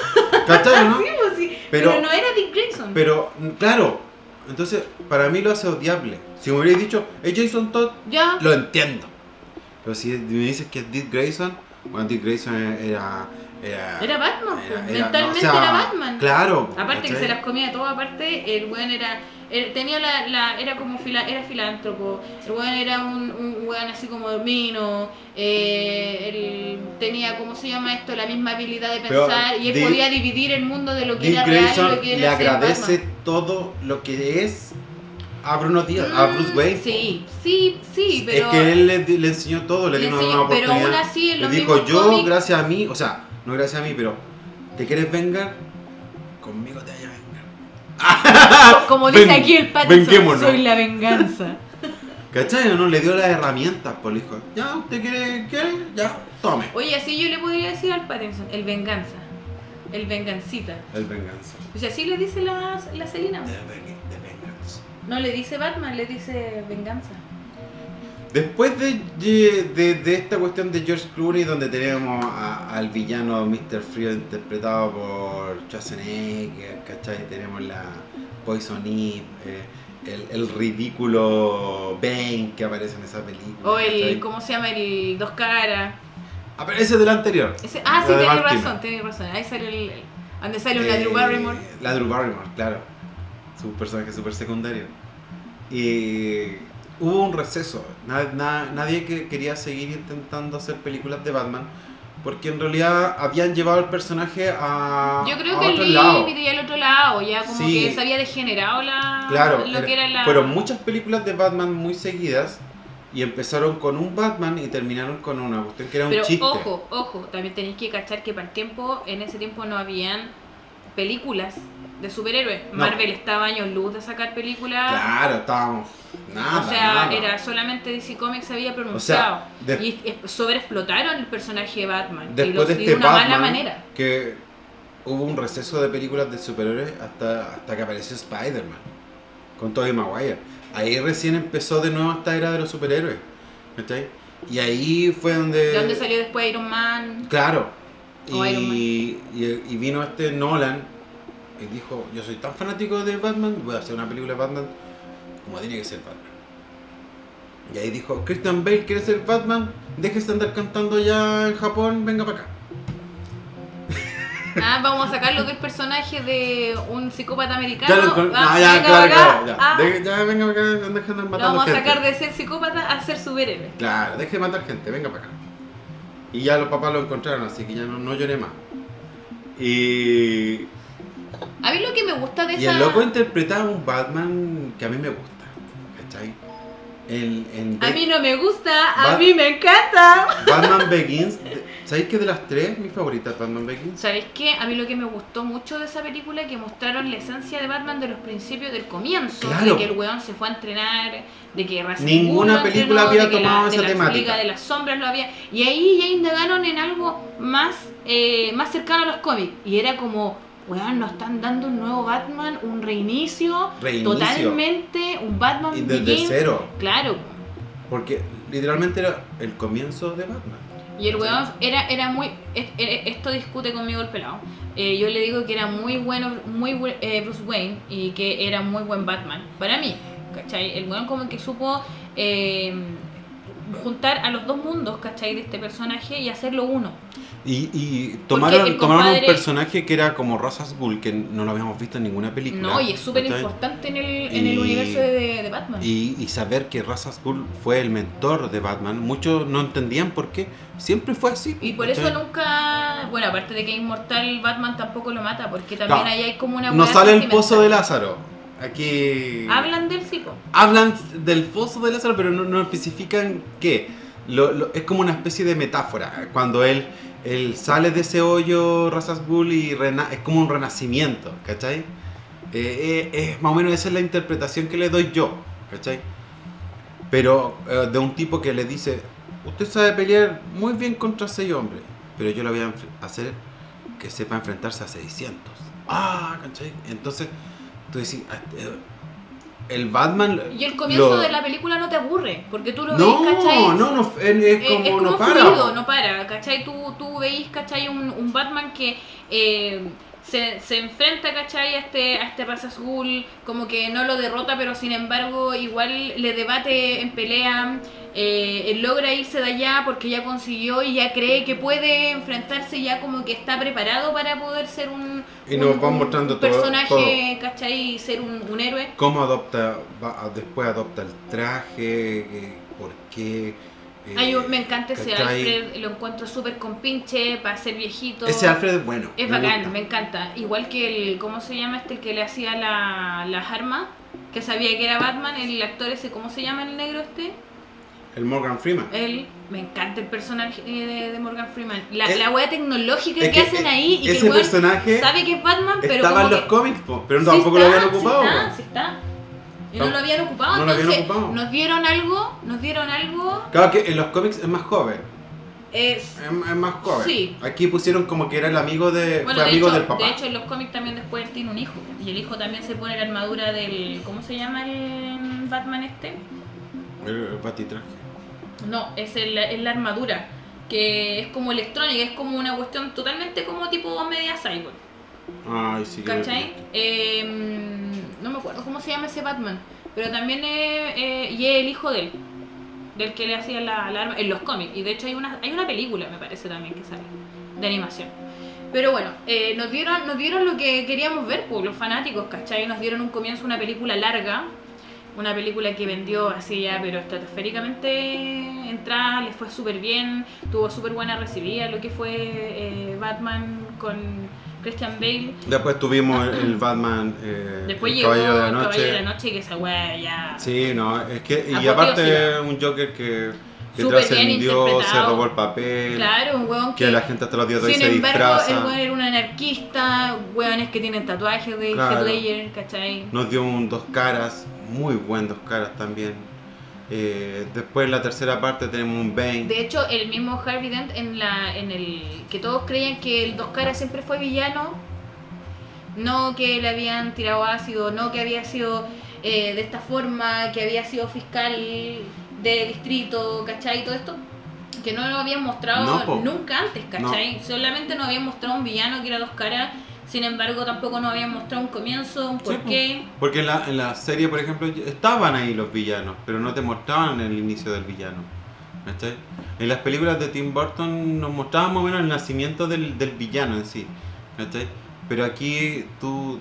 ¿Cachai, no? Sí, pues sí, Pero- pero, no era Dick Grayson. Pero, claro, entonces para mí lo hace odiable. Si me hubierais dicho, es Jason Todd, ya, lo entiendo. Pero si me dices que es Dick Grayson, bueno, Dick Grayson era. Era, era Batman, era- era- mentalmente no, o sea, era Batman. Claro. Aparte que se las comía todo, aparte el weón era, tenía la, la- era como fila, era filántropo, el weón era un, un weón así como dormino, eh, él tenía, ¿cómo se llama esto? La misma habilidad de Pero pensar y él Dick- podía dividir el mundo de lo que Dick era real y Grayson lo que le era ser agradece Batman. todo lo que es a Bruno Díaz, a Bruce Mm, Wayne. Sí, sí, sí, pero... Es que él le, le enseñó todo, le le dio una enseñó- pero oportunidad. aún así en le dijo, yo cómics- gracias a mí, o sea, no gracias a mí, pero ¿te quieres vengar? Conmigo te vaya a vengar. Como dice Ven- aquí el Pattinson, soy la venganza. ¿Cachai? ¿No? Le dio las herramientas, pues le dijo, ya, ¿usted quiere? ¿Quiere? Ya, tome. Oye, así yo le podría decir al Pattinson, el venganza, el vengancita. El venganza. O sea, así le dice la, la ven- de venganza. No le dice Batman, le dice venganza. Después de, de, de esta cuestión de George Clooney, donde tenemos a- al villano Mr. Frío interpretado por Schwarzenegger, ¿cachai? Tenemos la Poison Eve, eh, el, el ridículo Bane que aparece en esa película. O el, ¿cachai? ¿cómo se llama? El dos caras. Aparece del anterior. Ese, ah, La sí, tenés razón, tenés razón. Ahí sale el. el- donde sale Eh, Drew Barrymore. La Drew Barrymore, claro. Su personaje súper secundario. Y hubo un receso. Na- na- nadie que quería seguir intentando hacer películas de Batman. Porque en realidad habían llevado el personaje a, Yo creo a que el lado. y al otro lado, ya como Sí. que se había degenerado la, Claro, lo era- que era la. fueron muchas películas de Batman muy seguidas. Y empezaron con un Batman y terminaron con una cuestión que era un Pero chiste. ojo, ojo, también tenéis que cachar que para el tiempo, en ese tiempo no habían películas de superhéroes. No. Marvel estaba años luz de sacar películas. Claro, estábamos. Nada, o sea, nada. era solamente DC Comics había pronunciado. de- y sobreexplotaron el personaje de Batman. y, Después lo- de y este una mala Batman, manera. que hubo un receso de películas de superhéroes hasta, hasta que apareció Spider-Man con Tobey Maguire. Ahí recién empezó de nuevo esta era de los superhéroes. ¿cachai? Y ahí fue donde... De donde salió después Iron Man. Claro. O Iron Man. Y, y, y vino este Nolan y dijo, yo soy tan fanático de Batman, voy a hacer una película de Batman como tiene que ser Batman. Y ahí dijo, Christian Bale quiere ser Batman, déjese andar cantando ya en Japón, venga para acá. Ah, vamos a sacarlo del personaje de un psicópata americano. Ya lo Ah, no, ya, claro, acá. claro, ya. Ah, ya, venga para acá, deja de lo matando vamos a gente. sacar de ser psicópata a ser superhéroe. Claro, deje de matar gente, venga para acá. Y ya los papás lo encontraron, así que ya no, no lloré más. Y, A mí lo que me gusta de y esa. el loco interpretaba un Batman que a mí me gusta, ¿cachai? El, en A Be- mí no me gusta, a Bat- mí me encanta. Batman Begins, de- ¿sabéis que de las tres mi favorita es Batman Begins? ¿Sabéis qué? A mí lo que me gustó mucho de esa película es que mostraron la esencia de Batman de los principios del comienzo. Claro. De que el weón se fue a entrenar, de que al Ninguna película entrenó, había de tomado la, esa de la temática. Liga de las sombras lo había. Y ahí ya indagaron en algo más, eh, más cercano a los cómics. Y era como, weón, nos están dando un nuevo Batman, un reinicio. Reinicio. Totalmente, un Batman Y desde Begins. cero, Claro. porque literalmente era el comienzo de Batman. Y el weón era, era muy. es- es- Esto discute conmigo el pelado. Eh, yo le digo que era muy bueno, muy eh, Bruce Wayne y que era muy buen Batman. Para mí, ¿cachai? El weón como que supo eh, juntar a los dos mundos, ¿cachai? De este personaje y hacerlo uno. Y, y tomaron, un personaje que era como al Ghul, que no lo habíamos visto en ninguna película. No, y es súper importante en el, en el universo de, de Batman. Y, y saber que al Ghul fue el mentor de Batman, muchos no entendían por qué. Siempre fue así. Y por eso nunca. Bueno, aparte de que es inmortal, Batman tampoco lo mata, porque también No. ahí hay como una. No sale el pozo de Lázaro. Aquí. Hablan del tipo. Hablan del pozo de Lázaro, pero no, no especifican qué. Lo- lo- es como una especie de metáfora. Cuando él, él sale de ese hoyo, Razas Ghul, y rena- es como un renacimiento, ¿cachai? Eh, eh, es más o menos esa es la interpretación que le doy yo, ¿cachai? Pero eh, de un tipo que le dice: Usted sabe pelear muy bien contra seis hombres, pero yo lo voy a hacer que sepa enfrentarse a 600. ah, ¿cachai? Entonces, tú decís, ah, eh, el Batman... Y el comienzo lo- de la película no te aburre, porque tú lo No, veis, ¿cachai? no, no, es, es Eh, como, es como no para. fluido, po. no para, ¿cachai? Tú, tú veis, ¿cachai? Un, un Batman que eh, se, se enfrenta, ¿cachai? A este, a este raza azul, como que no lo derrota, pero sin embargo igual le debate en pelea, eh, él logra irse de allá porque ya consiguió y ya cree que puede enfrentarse, ya como que está preparado para poder ser un, Y nos un- van un mostrando todo- personaje, ¿cachai? Y ser un, un héroe. cómo adopta, va- después adopta el traje, eh, por qué. Eh, Ay, me encanta ese. Alfred, lo encuentro súper compinche para ser viejito. Ese Alfred es bueno. Es me bacán, gusta. me encanta. Igual que el, ¿cómo se llama este? El que le hacía la- las armas, que sabía que era Batman, el actor ese, ¿cómo se llama el negro este? El Morgan Freeman. Él, me encanta el personaje de, de Morgan Freeman. La, Es- la wea tecnológica es que, que hacen ahí y que el personaje sabe que es Batman, pero Estaba en los que- cómics, pero Sí tampoco está, lo habían ocupado. Sí está, sí está. Y no No, lo habían ocupado, no lo habían entonces ocupado. nos dieron algo, nos dieron algo, Claro que en los cómics es más joven. es... Es, es más joven. Sí. Aquí pusieron como que era el amigo de. Bueno, fue de amigo hecho, del papá. de hecho en los cómics también después tiene un hijo y el hijo también se pone la armadura del... ¿Cómo se llama el Batman este? el, el batitraje. No, es, el- es la armadura, que es como electrónica, es como una cuestión totalmente como tipo media cyborg, Ay, sí. que- ¿cachai? Eh, no me acuerdo cómo se llama ese Batman, pero también es, eh, y es el hijo de él, del que le hacía la, la arma en los cómics, y de hecho hay una, hay una película, me parece también que sale, de animación. Pero bueno, eh, nos, dieron, nos dieron lo que queríamos ver, pues, los fanáticos, ¿cachai? Nos dieron un comienzo, una película larga, una película que vendió así ya, pero estratosféricamente entrada, le fue súper bien, tuvo súper buena recibida lo que fue eh, Batman con Christian Bale. Después tuvimos el, Batman. Eh, Después el llegó Caballero de la Noche. Caballero de la Noche, que esa weá ya... Sí, no, es que. Y aparte, un Joker que, que trascendió, se robó el papel. Claro, un weón Que la gente hasta los días de hoy Sin se embargo, disfraza. el weón era un anarquista, weones que tienen tatuajes de Claro. Heath Ledger, ¿cachai? Nos dio un dos caras, muy buen dos caras también. Eh, después en la tercera parte tenemos un Bane. De hecho, el mismo Harvey Dent en la en el que todos creían que el Dos Caras siempre fue villano, no que le habían tirado ácido, no que había sido eh, de esta forma, que había sido fiscal de distrito, ¿cachai? Todo esto que no lo habían mostrado No, nunca antes, ¿cachai? Solamente nos habían mostrado un villano que era Dos Caras, sin embargo tampoco nos habían mostrado un comienzo, un Sí, po. porqué. Porque en la, en la serie, por ejemplo, estaban ahí los villanos, pero no te mostraban el inicio del villano. ¿cachai? En las películas de Tim Burton nos mostraban más o menos el nacimiento del, del villano en sí. ¿cachai? Pero aquí tú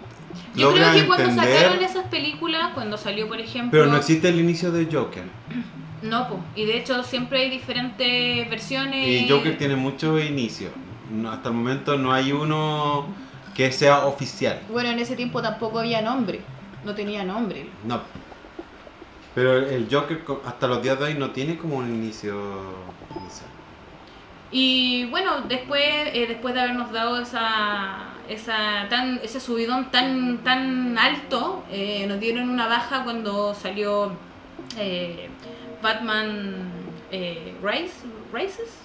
Yo creo que cuando entender, sacaron esas películas, cuando salió por ejemplo... pero no existe el inicio de Joker. No, po. y de hecho siempre hay diferentes versiones. Y Joker tiene mucho inicio. No, hasta el momento no hay uno que sea oficial. Bueno, en ese tiempo tampoco había nombre, no tenía nombre. No. Pero el Joker hasta los días de hoy no tiene como un inicio inicial. Y bueno, después, eh, después de habernos dado esa, esa tan, ese subidón tan, tan alto, eh, nos dieron una baja cuando salió eh, Batman eh, Rise, Rises.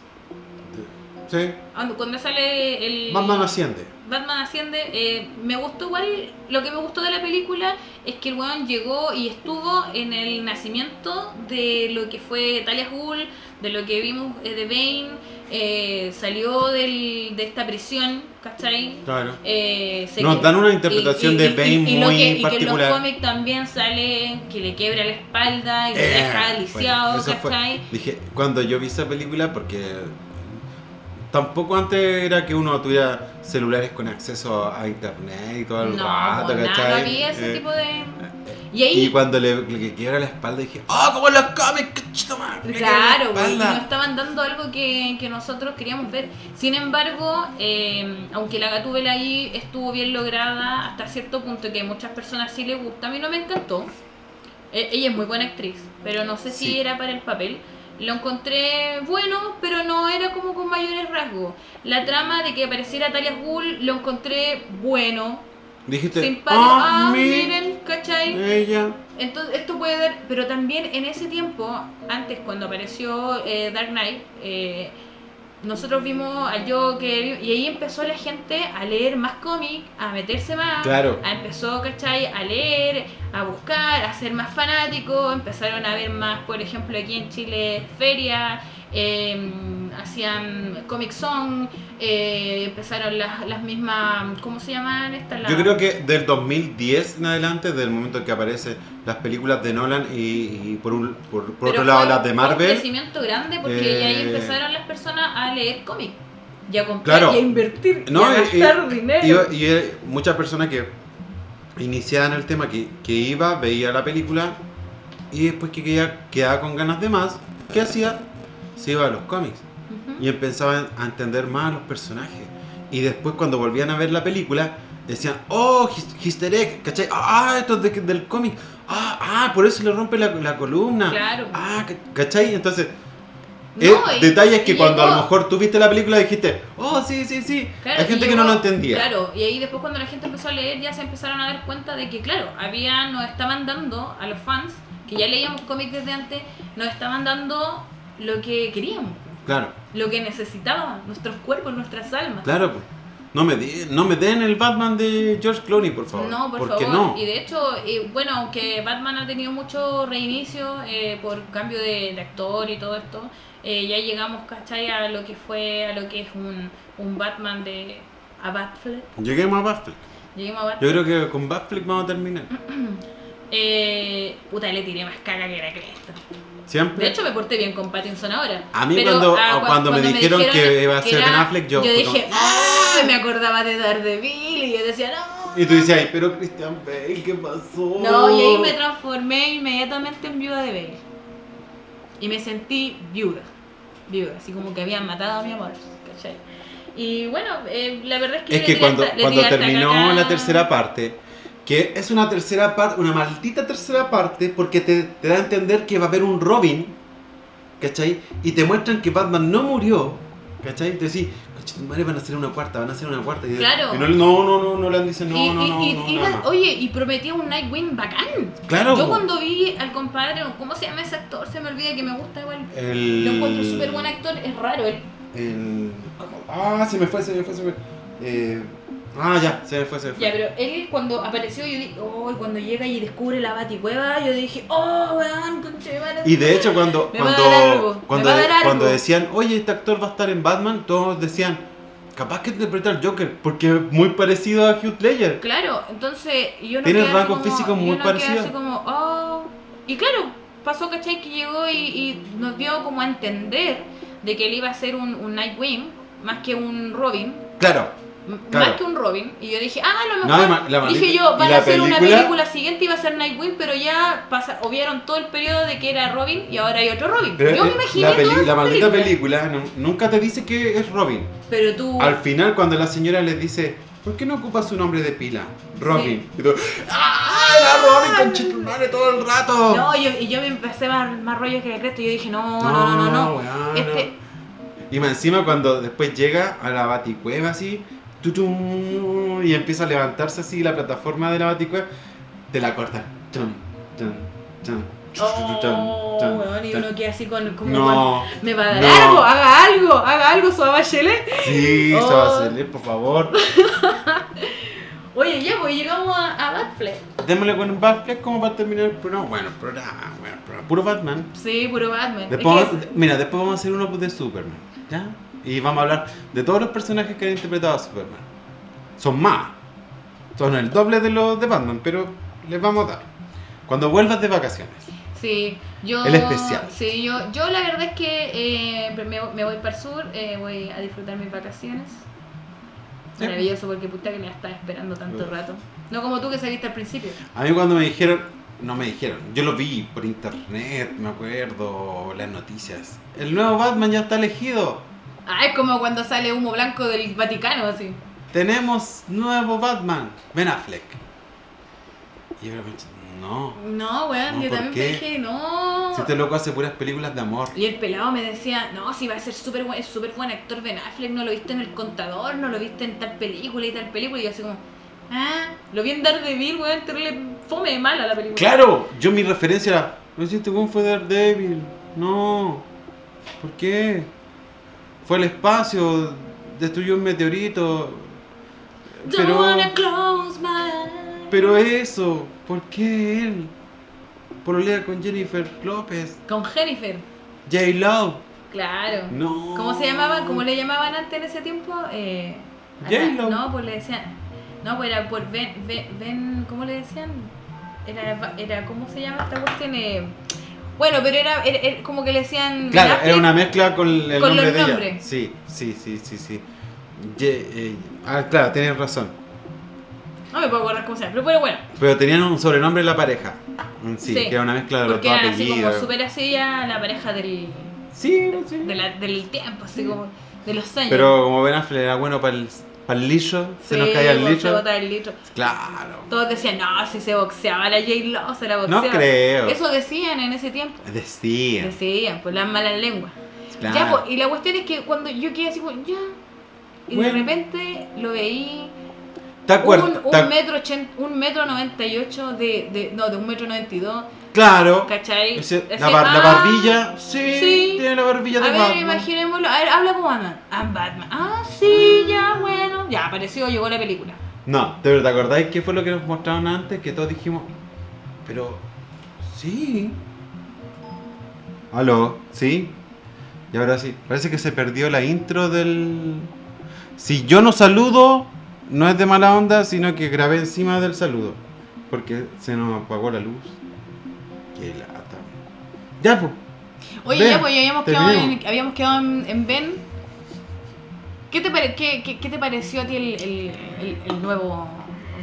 Sí. Ah, Cuando sale el... Batman asciende. Batman asciende, eh, me gustó igual, lo que me gustó de la película es que el weón llegó y estuvo en el nacimiento de lo que fue Talia Ghul, de lo que vimos eh, de Bane, eh, salió del, de esta prisión, ¿cachai? Claro. Eh, Nos dan una interpretación de Bane muy que, Y que en particular. los cómics también sale que le quiebra la espalda y lo Eh, deja bueno, eso fue. ¿cachai? Dije, cuando yo vi esa película, porque tampoco antes era que uno tuviera celulares con acceso a internet y todo el No, rato, nada, ¿cachai? no había ese Eh, tipo de... Y ahí... Y cuando le, le quiebra la espalda dije, ¡oh, como los cómics! ¡Cachito la Claro, güey, y espalda". nos estaban dando algo que, que nosotros queríamos ver. Sin embargo, eh, aunque la Gatúbela ahí estuvo bien lograda hasta cierto punto que a muchas personas sí les gusta, a mí no me encantó. Eh, ella es muy buena actriz, pero no sé si era para el papel. Lo encontré bueno, pero no era como con mayores rasgos. La trama de que apareciera Talia Ghul lo encontré bueno, Dijiste, simpático. ¡ah, Ah, mi- miren, ¿cachai? Ella. Entonces, esto puede dar, pero también en ese tiempo, antes cuando apareció eh, Dark Knight, eh, nosotros vimos al Joker y ahí empezó la gente a leer más cómics, a meterse más, Claro. a empezó, ¿cachai? A leer, a buscar, a ser más fanáticos, empezaron a ver más, por ejemplo, aquí en Chile, feria, eh, hacían Comic Song, eh, empezaron las, las mismas, ¿cómo se llaman estas? Yo creo que del 2010 en adelante, desde el momento en que aparecen las películas de Nolan y, y por, un, por, otro lado las de fue un Marvel, crecimiento grande porque ya ahí Eh, empezaron las personas a leer cómics y a comprar Claro. y a invertir No, y a y- gastar dinero. y, y, eh, muchas personas que iniciaban el tema, que, que iba, veía la película y después que quedaba, quedaba con ganas de más, ¿qué hacía? Se iba a los cómics Ujú. y empezaban a entender más a los personajes. Y después cuando volvían a ver la película, decían, oh, easter egg, ¿cachai? Ah, esto es de- del cómic. Ah, ah, por eso le rompe la, la columna. Claro. Ah, ¿cachai? Entonces, No, eh, y- detalles que cuando a lo llegó- mejor tú viste la película dijiste, oh, sí, sí, sí. Claro, Hay gente y que no llegó- lo entendía. Claro, y ahí después cuando la gente empezó a leer ya se empezaron a dar cuenta de que, claro, había, nos estaban dando a los fans, que ya leíamos cómics desde antes, nos estaban dando lo que queríamos, Claro, lo que necesitaban, nuestros cuerpos, nuestras almas. claro. pues. No me, di- no me den el Batman de George Clooney, por favor. No, por porque favor. no. Y de hecho, eh, bueno, aunque Batman ha tenido mucho reinicio eh, por cambio de, de actor y todo esto, eh, ya llegamos, ¿cachai? A lo que fue, a lo que es un, un Batman de... a Batfleck. Lleguemos a Batfleck. Lleguemos a Batfleck. Yo creo que con Batfleck vamos a terminar. Eh, puta, le tiré más caca que la cresta. Siempre. De hecho, me porté bien con Pattinson ahora. A mí Pero, cuando- ah, cuando me dijeron que iba a ser Ben Affleck, yo fue dije, como, ¡ah! Me acordaba de Daredevil y yo decía, ¡no! Y tú decías, "Ay, pero Christian Bale, ¿qué pasó? No, y ahí me transformé inmediatamente en viuda de Bale. Y me sentí viuda. Viuda, así como que habían matado a mi amor. ¿cachai? Y bueno, eh, la verdad es que. Es que cuando, cuando terminó la tercera parte, que es una tercera parte, una maldita tercera parte, porque te, te da a entender que va a haber un Robin, ¿cachai? Y te muestran que Batman no murió, ¿cachai? Te decís, madre van a hacer una cuarta, van a hacer una cuarta. Y, Claro. y no, no, no, no, no le han dicho, no, y, no, no, y- no. Oye, y prometía un Nightwing bacán. Claro, Yo cuando vi al compadre, ¿cómo se llama ese actor? Se me olvida que me gusta igual. El... Lo encuentro súper buen actor, es raro él. el... Ah, se me fue, se me fue, se me fue. Eh... Ah, ya, se me fue, se me fue. Ya, pero él cuando apareció, yo dije, oh, y cuando llega y descubre la baticueva, yo dije, oh, weón, conche de madre". Y de hecho cuando cuando cuando, algo. cuando decían, "Oye, este actor va a estar en Batman", todos decían, "Capaz que interpreta al Joker porque es muy parecido a Heath Ledger." Claro, entonces yo no Tiene rasgos físicos muy no quedé parecidos. así como, oh. Y claro, pasó, ¿cachai? Que llegó y, y nos dio como a entender de que él iba a ser un, un Nightwing más que un Robin. Claro. Claro. Más que un Robin. Y yo dije, ah, a lo No, mejor. la dije yo, van la a hacer una película- siguiente y va a ser Nightwing, pero ya pasa, obviaron todo el periodo de que era Robin y ahora hay otro Robin. Pero, yo me eh, imaginé la, peli- toda la maldita película nu- nunca te dice que es Robin. Pero tú. Al final cuando la señora les dice, "¿Por qué no ocupa su nombre de pila?" Robin. Y tú, ¡Ah, era Robin conchetumare todo el rato! No, yo, y yo me empecé más, más rollo que el resto y yo dije, no, no, no, no, no. weón, Este, Y más encima cuando después llega a la baticueva así, tutum, y empieza a levantarse así la plataforma de la baticueva, te la cortan. Chum, chum, chum, Oh, chum, weón, y chum. uno queda así con. Como No, me va a dar no. algo, haga algo, haga algo, su Bachelet. sí, Oh. hacer, por favor. Oye, ya, pues llegamos a, a Batfleck. Démosle con un Batfleck como para terminar el programa. Bueno, programa, bueno, programa. Puro Batman. Sí, puro Batman. Es Después, vamos- mira, después vamos a hacer uno de Superman, ¿ya? Y vamos a hablar de todos los personajes que han interpretado a Superman. Son más. Son el doble de los de Batman, pero les vamos a dar. Cuando vuelvas de vacaciones. Sí, yo. El especial. Sí, yo, yo la verdad es que eh, me, me voy para el sur, eh, voy a disfrutar mis vacaciones. Sí. Maravilloso, porque puta que me estaba esperando tanto Uf. rato. No como tú que saliste al principio. A mí cuando me dijeron, no me dijeron, yo lo vi por internet, me acuerdo, las noticias. El nuevo Batman ya está elegido. Ah, es como cuando sale humo blanco del Vaticano, así. Tenemos nuevo Batman, Ben Affleck. Y yo no, No, weón, No, yo ¿por también qué? dije, no. si este loco hace puras películas de amor. Y el pelado me decía, no, si va a ser súper buen, es súper buen actor Ben Affleck, no lo viste en El Contador, no lo viste en tal película y tal película. Y yo así como, ah, lo vi en Daredevil, weón, terrible fome mala la película. Claro, yo mi referencia era, no sé, este weón fue Daredevil. No, ¿por qué? Fue al espacio, destruyó un meteorito. Pero, pero eso, ¿por qué él? Pololea con Jennifer López, Con Jennifer, J. Love. claro. No. ¿Cómo se llamaban? ¿Cómo le llamaban antes en ese tiempo? Eh, J-Lo. No, pues le decían. No, pues era por Ben. Ben, Ben- ¿Cómo le decían? Era, era. ¿Cómo se llama esta cuestión? Eh, bueno, pero era, era- era como que le decían. Claro, Affleck. era una mezcla con el Con nombre los de ella. Sí, sí, sí, sí, sí. Ye- eh, ah, claro, tienes razón. No me puedo acordar cómo se llama, pero bueno. Pero tenían un sobrenombre la pareja. Sí, Sí, que era una mezcla de los dos eran así como apellidos. súper así ya la pareja del, Sí, sí. de la- del tiempo, así como de los años. Pero como Ben Affleck era bueno para el, para el lillo, se nos caía el pues, se botaba el litro. Claro. Todos decían, no, si se boxeaba la J-Lo, se la boxeaba. No creo. Eso decían en ese tiempo. Decía. Decían, pues las malas lenguas. Claro. Ya, pues, y la cuestión es que cuando yo quedé así, pues, ya. Y Bueno. de repente lo veí. ¿Te acuerdas? Un, ¿Te un metro ochenta, un metro noventa y ocho de, de. No, de un metro noventa y dos. Claro. ¿Cachai? Ese- la, Decía, bar- la ah, barbilla. Sí, sí. Tiene la barbilla de A ver, Batman. imaginémoslo. A ver, habla como Batman. Ah, Batman. Ah, sí, ya, bueno. Ya, apareció, llegó la película. No, pero ¿te acordáis qué fue lo que nos mostraron antes? Que todos dijimos, pero sí. Aló, ¿sí? Y ahora sí, parece que se perdió la intro del... Si yo no saludo, no es de mala onda, sino que grabé encima del saludo. Porque se nos apagó la luz. Qué lata. Ya, pues. Oye, ya, pues ya habíamos quedado, en, habíamos quedado en, en Ben. ¿Qué te, pare- qué, qué- qué te pareció a ti el, el- el- el nuevo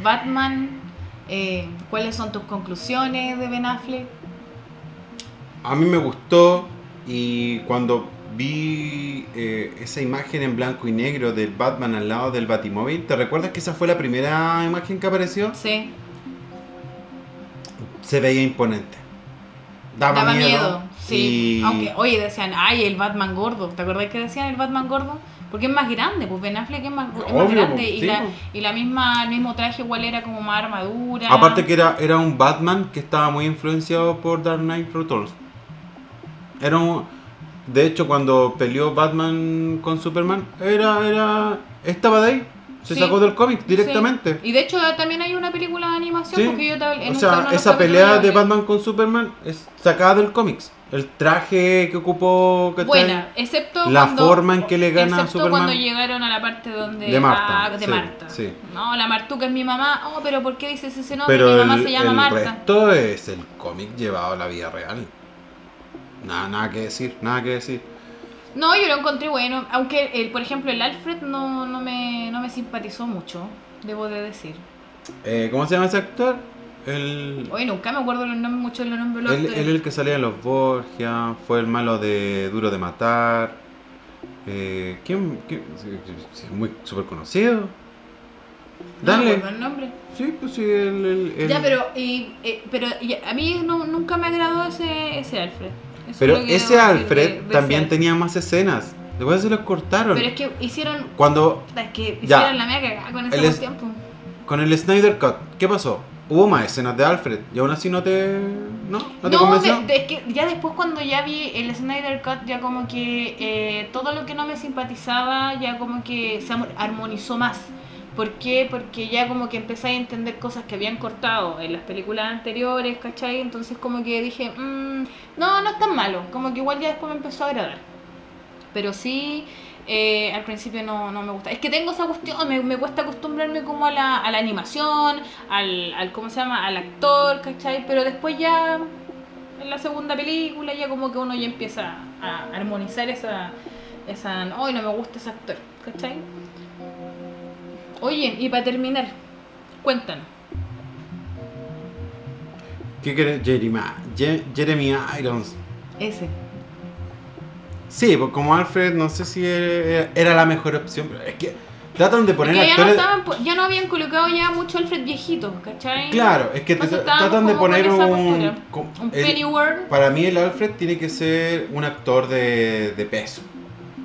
Batman? Eh, ¿Cuáles son tus conclusiones de Ben Affleck? A mí me gustó y cuando vi eh, esa imagen en blanco y negro del Batman al lado del Batimóvil, ¿te recuerdas que esa fue la primera imagen que apareció? Sí, Se veía imponente. Daba, daba miedo. miedo. sí. y- Aunque, oye, decían, ay, el Batman gordo. ¿Te acordás que decían el Batman gordo? Porque es más grande, pues Ben Affleck es más, es más Obvio, grande y, sí, la, pues. y la misma, el mismo traje igual era como más armadura. Aparte que era, era un Batman que estaba muy influenciado por Dark Knight Returns. Era un... De hecho, cuando peleó Batman con Superman, era, era, estaba de ahí. Se Sí. sacó del cómic directamente. Sí. Y de hecho también hay una película de animación Sí. porque yo te- en O sea, esa pelea de. Batman con Superman es sacada del cómics. El traje que ocupó, ¿cachai? Buena, excepto La cuando, forma en que le gana a excepto Superman. cuando llegaron a la parte donde De Marta, ah, de sí, Marta. sí. No, la Martuca es mi mamá. Oh, pero ¿por qué dices ese nombre? Pero mi mamá el, se llama el Marta. resto es el cómic llevado a la vida real. Nada, nada que decir, nada que decir. No, yo lo encontré bueno, aunque el, por ejemplo el Alfred no, no me no me simpatizó mucho, debo de decir. Eh, ¿Cómo se llama ese actor? El, Oye, nunca me acuerdo los nombres mucho de los nombres él, él el que salía en los Borgia, fue el malo de Duro de Matar. Eh, ¿Quién? quién? Muy súper conocido. No Dale. acuerdo el nombre. Sí, pues sí, el, el- el- Ya, pero, y, eh, pero y a mí no- nunca me agradó ese, ese Alfred. Eso Pero ese Alfred de- de ese también tenía más escenas. Después se los cortaron. Pero es que hicieron. Cuando Es que Ya. la mega cagada con ese es- tiempo. con el Snyder Cut, ¿qué pasó? Hubo más escenas de Alfred y aún así no te. ¿No? ¿No te No, convenció? de- de- es que ya después cuando ya vi el Snyder Cut, ya como que eh, todo lo que no me simpatizaba ya como que se armonizó más. ¿Por qué? Porque ya como que empecé a entender cosas que habían cortado en las películas anteriores, ¿cachai? Entonces como que dije, "Mm, no, no es tan malo. Como que igual ya después me empezó a agradar. Pero sí, eh, al principio no, no me gusta. Es que tengo esa cuestión, me, me cuesta acostumbrarme como a la, a la animación, al, al, ¿cómo se llama? Al actor, ¿cachai? Pero después ya, en la segunda película, ya como que uno ya empieza a armonizar esa, esa, hoy no me gusta ese actor, ¿cachai? Oye, y para terminar, cuéntanos. ¿Qué querés? Jeremy, Je- Jeremy Irons. Ese. Sí, pues como Alfred, no sé si era, era la mejor opción, pero es que tratan de poner Es que ya no, actores. estaban, ya no habían colocado ya mucho Alfred viejito, ¿cachai? Claro, es que Entonces tratan de poner un. con- Un el- Pennyworth. para mí, el Alfred tiene que ser un actor de, de peso.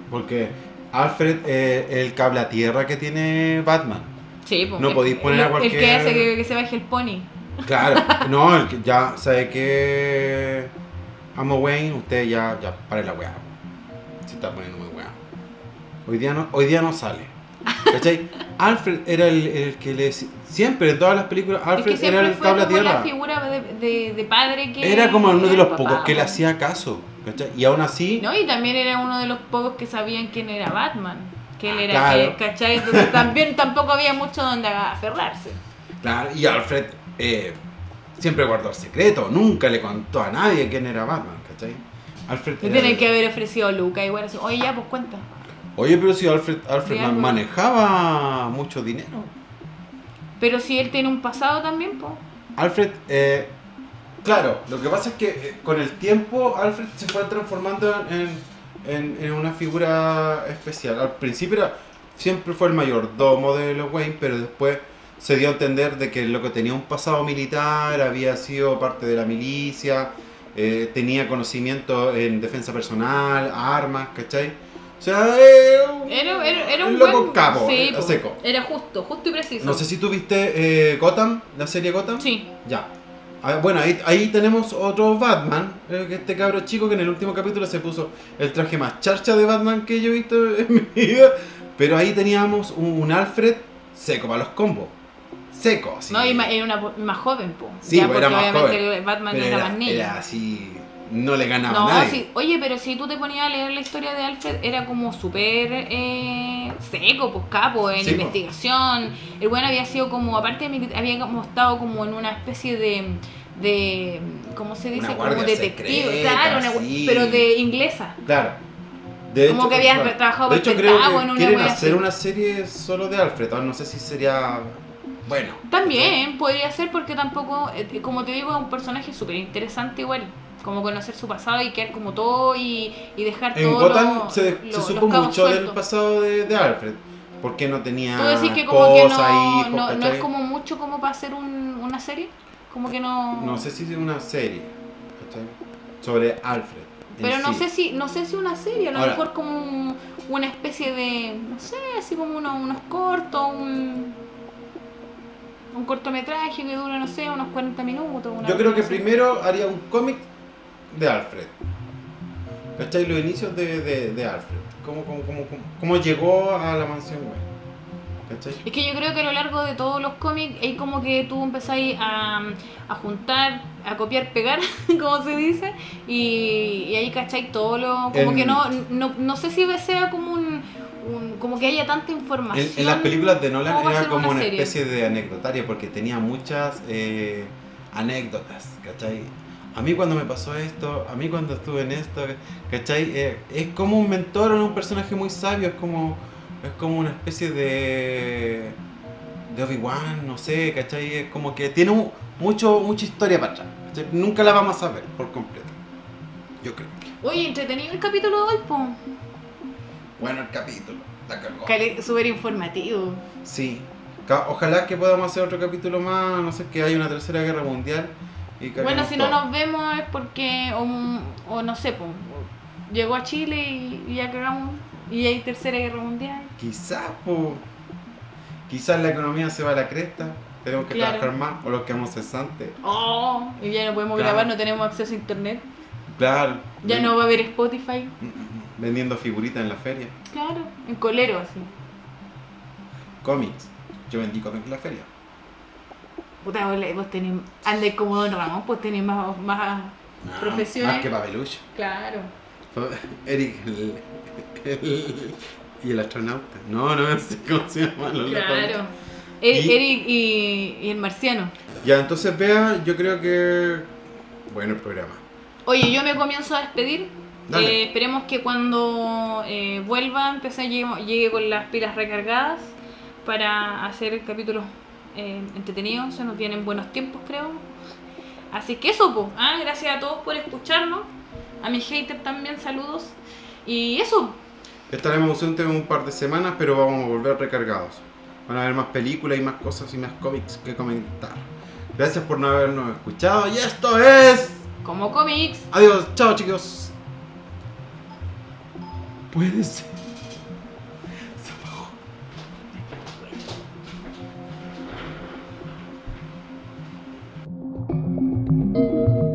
Porque Alfred es el cable a tierra que tiene Batman. Sí, pues, No podéis poner a el, El que cualquier- hace que, que se baje el pony. Claro, no, el que ya sabe que. Amo Wayne, usted ya, ya pare la weá. Se está poniendo muy weá. Hoy día no, hoy día no sale. ¿Cachai? Alfred era el, el que le siempre en todas las películas Es Alfred que era el fue cable a la tierra. figura de, de- de padre que... Era como uno de los pocos que le hacía caso. ¿Cachai? Y aún así, No, y también era uno de los pocos que sabían quién era Batman. Que él Ah, era, claro. que, ¿cachai? Entonces también tampoco había mucho donde aferrarse. claro, y Alfred eh, siempre guardó el secreto, nunca le contó a nadie quién era Batman, ¿cachai? Alfred era- tienen que haber ofrecido a Luca igual así, oye ya, pues cuenta. Oye, pero si Alfred, Alfred algo. manejaba mucho dinero. Pero si él tiene un pasado también, pues. Alfred, eh, claro, lo que pasa es que eh, con el tiempo Alfred se fue transformando en, en- en una figura especial. Al principio era, siempre fue el mayordomo de los Wayne, pero después se dio a entender de que el loco tenía un pasado militar, había sido parte de la milicia, eh, tenía conocimiento en defensa personal, armas, ¿cachai? O sea, eh, Era, era, era un loco buen... capo, sí, seco. Era justo, justo y preciso. no sé si tú viste eh, Gotham, la serie Gotham. Sí. Ya. Ah, Bueno, ahí, ahí tenemos otro Batman, eh, que este cabro chico que en el último capítulo se puso el traje más charcha de Batman que yo he visto en mi vida. Pero ahí teníamos un, un Alfred seco para los combos. Seco, así. No, y era una po- más joven, pues. Sí, ya, pues, porque era más obviamente joven. el Batman era, más niño. era así, no le ganaba No, a nadie. Oye, pero si tú te ponías a leer la historia de Alfred, era como súper eh, seco, pues capo, en Sí, po. investigación. El bueno había sido como, aparte había como estado como en una especie de, de ¿cómo se dice? Como detective, secreta, claro, una sí. pero de inglesa. Claro. De Como que había trabajado De por hecho, creo Pentágono, que una quieren hacer así. una serie solo de Alfred. ahora No sé si sería bueno. También podría ser porque tampoco, eh, como te digo, es un personaje súper interesante igual. Como conocer su pasado y quedar como todo y, y dejar En todo Gotham lo- se, lo- se supo mucho del pasado de, de Alfred. Porque no tenía Tú decís que como que no, esposa, hijos, no, no ¿cachai? es como mucho como para hacer un- una serie. Como que no. No sé si es una serie ¿cachai? sobre Alfred. en Pero no sí. sé si no sé si una serie, a lo Ahora- mejor como un- una especie de. No sé, así como unos, unos cortos, un. Un cortometraje que dura, no sé, unos 40 minutos. Yo creo que así. primero haría un cómic de Alfred. ¿Cachai? Los inicios de, de, de Alfred. Cómo, cómo, cómo, cómo- llegó a la mansión Wayne. ¿Cachai? Es que yo creo que a lo largo de todos los cómics hay como que tú empezáis a, a juntar, a copiar, pegar, como se dice, y, y ahí cacháis todo lo... Como En- que no, no, no sé si sea como un, un- como que haya tanta información. En, en las películas de ¿Cómo Nolan era como una especie de anecdotaria porque tenía muchas eh, anécdotas, ¿cachai? A mí cuando me pasó esto, a mí cuando estuve en esto, ¿cachai? Eh, es como un mentor o un personaje muy sabio, es como, es como una especie de, de Obi-Wan, no sé, ¿cachai? Es como que tiene mu- mucho, mucha historia para atrás, ¿cachai? Nunca la vamos a ver por completo, yo creo. Oye, entretenido el capítulo de hoy, po. Bueno, el capítulo, la. Cale- Súper informativo. Sí. Ojalá que podamos hacer otro capítulo más, no sé, que haya una tercera guerra mundial. Bueno, si no nos vemos es porque, o, o no sé, llegó a Chile y, y ya cagamos, y hay tercera guerra mundial. Quizás, po. Quizás la economía se va a la cresta. Tenemos que Claro. trabajar más, o los quedamos cesantes. Oh, y ya no podemos Claro. grabar, no tenemos acceso a internet. Claro. Ya ven- no va a haber Spotify. Vendiendo figuritas en la feria. Claro, en colero así. Cómics. Yo vendí cómics en la feria. Puta, vos, vos tenés, andáis como Don Ramón, pues tenés más, más No, Profesiones. Más que papelucho. Claro. Eric el, el- y el astronauta. No, no sé cómo se llama. Claro. Er- Y- Eric y, y el marciano. Ya, entonces vea, yo creo que. Bueno, el programa. Oye, yo me comienzo a despedir. Dale. Eh, esperemos que cuando eh, vuelva empecé, llegue, llegue con las pilas recargadas para hacer capítulos eh, entretenidos. Se nos vienen buenos tiempos, creo. Así que eso, pues. Ah, gracias a todos por escucharnos. A mis haters también, saludos. Y eso. Estaremos ausentes un par de semanas, pero vamos a volver recargados. Van a haber más películas y más cosas y más cómics que comentar. Gracias por no habernos escuchado y esto es... Como cómics. Adiós, chao chicos. Puede ser. Música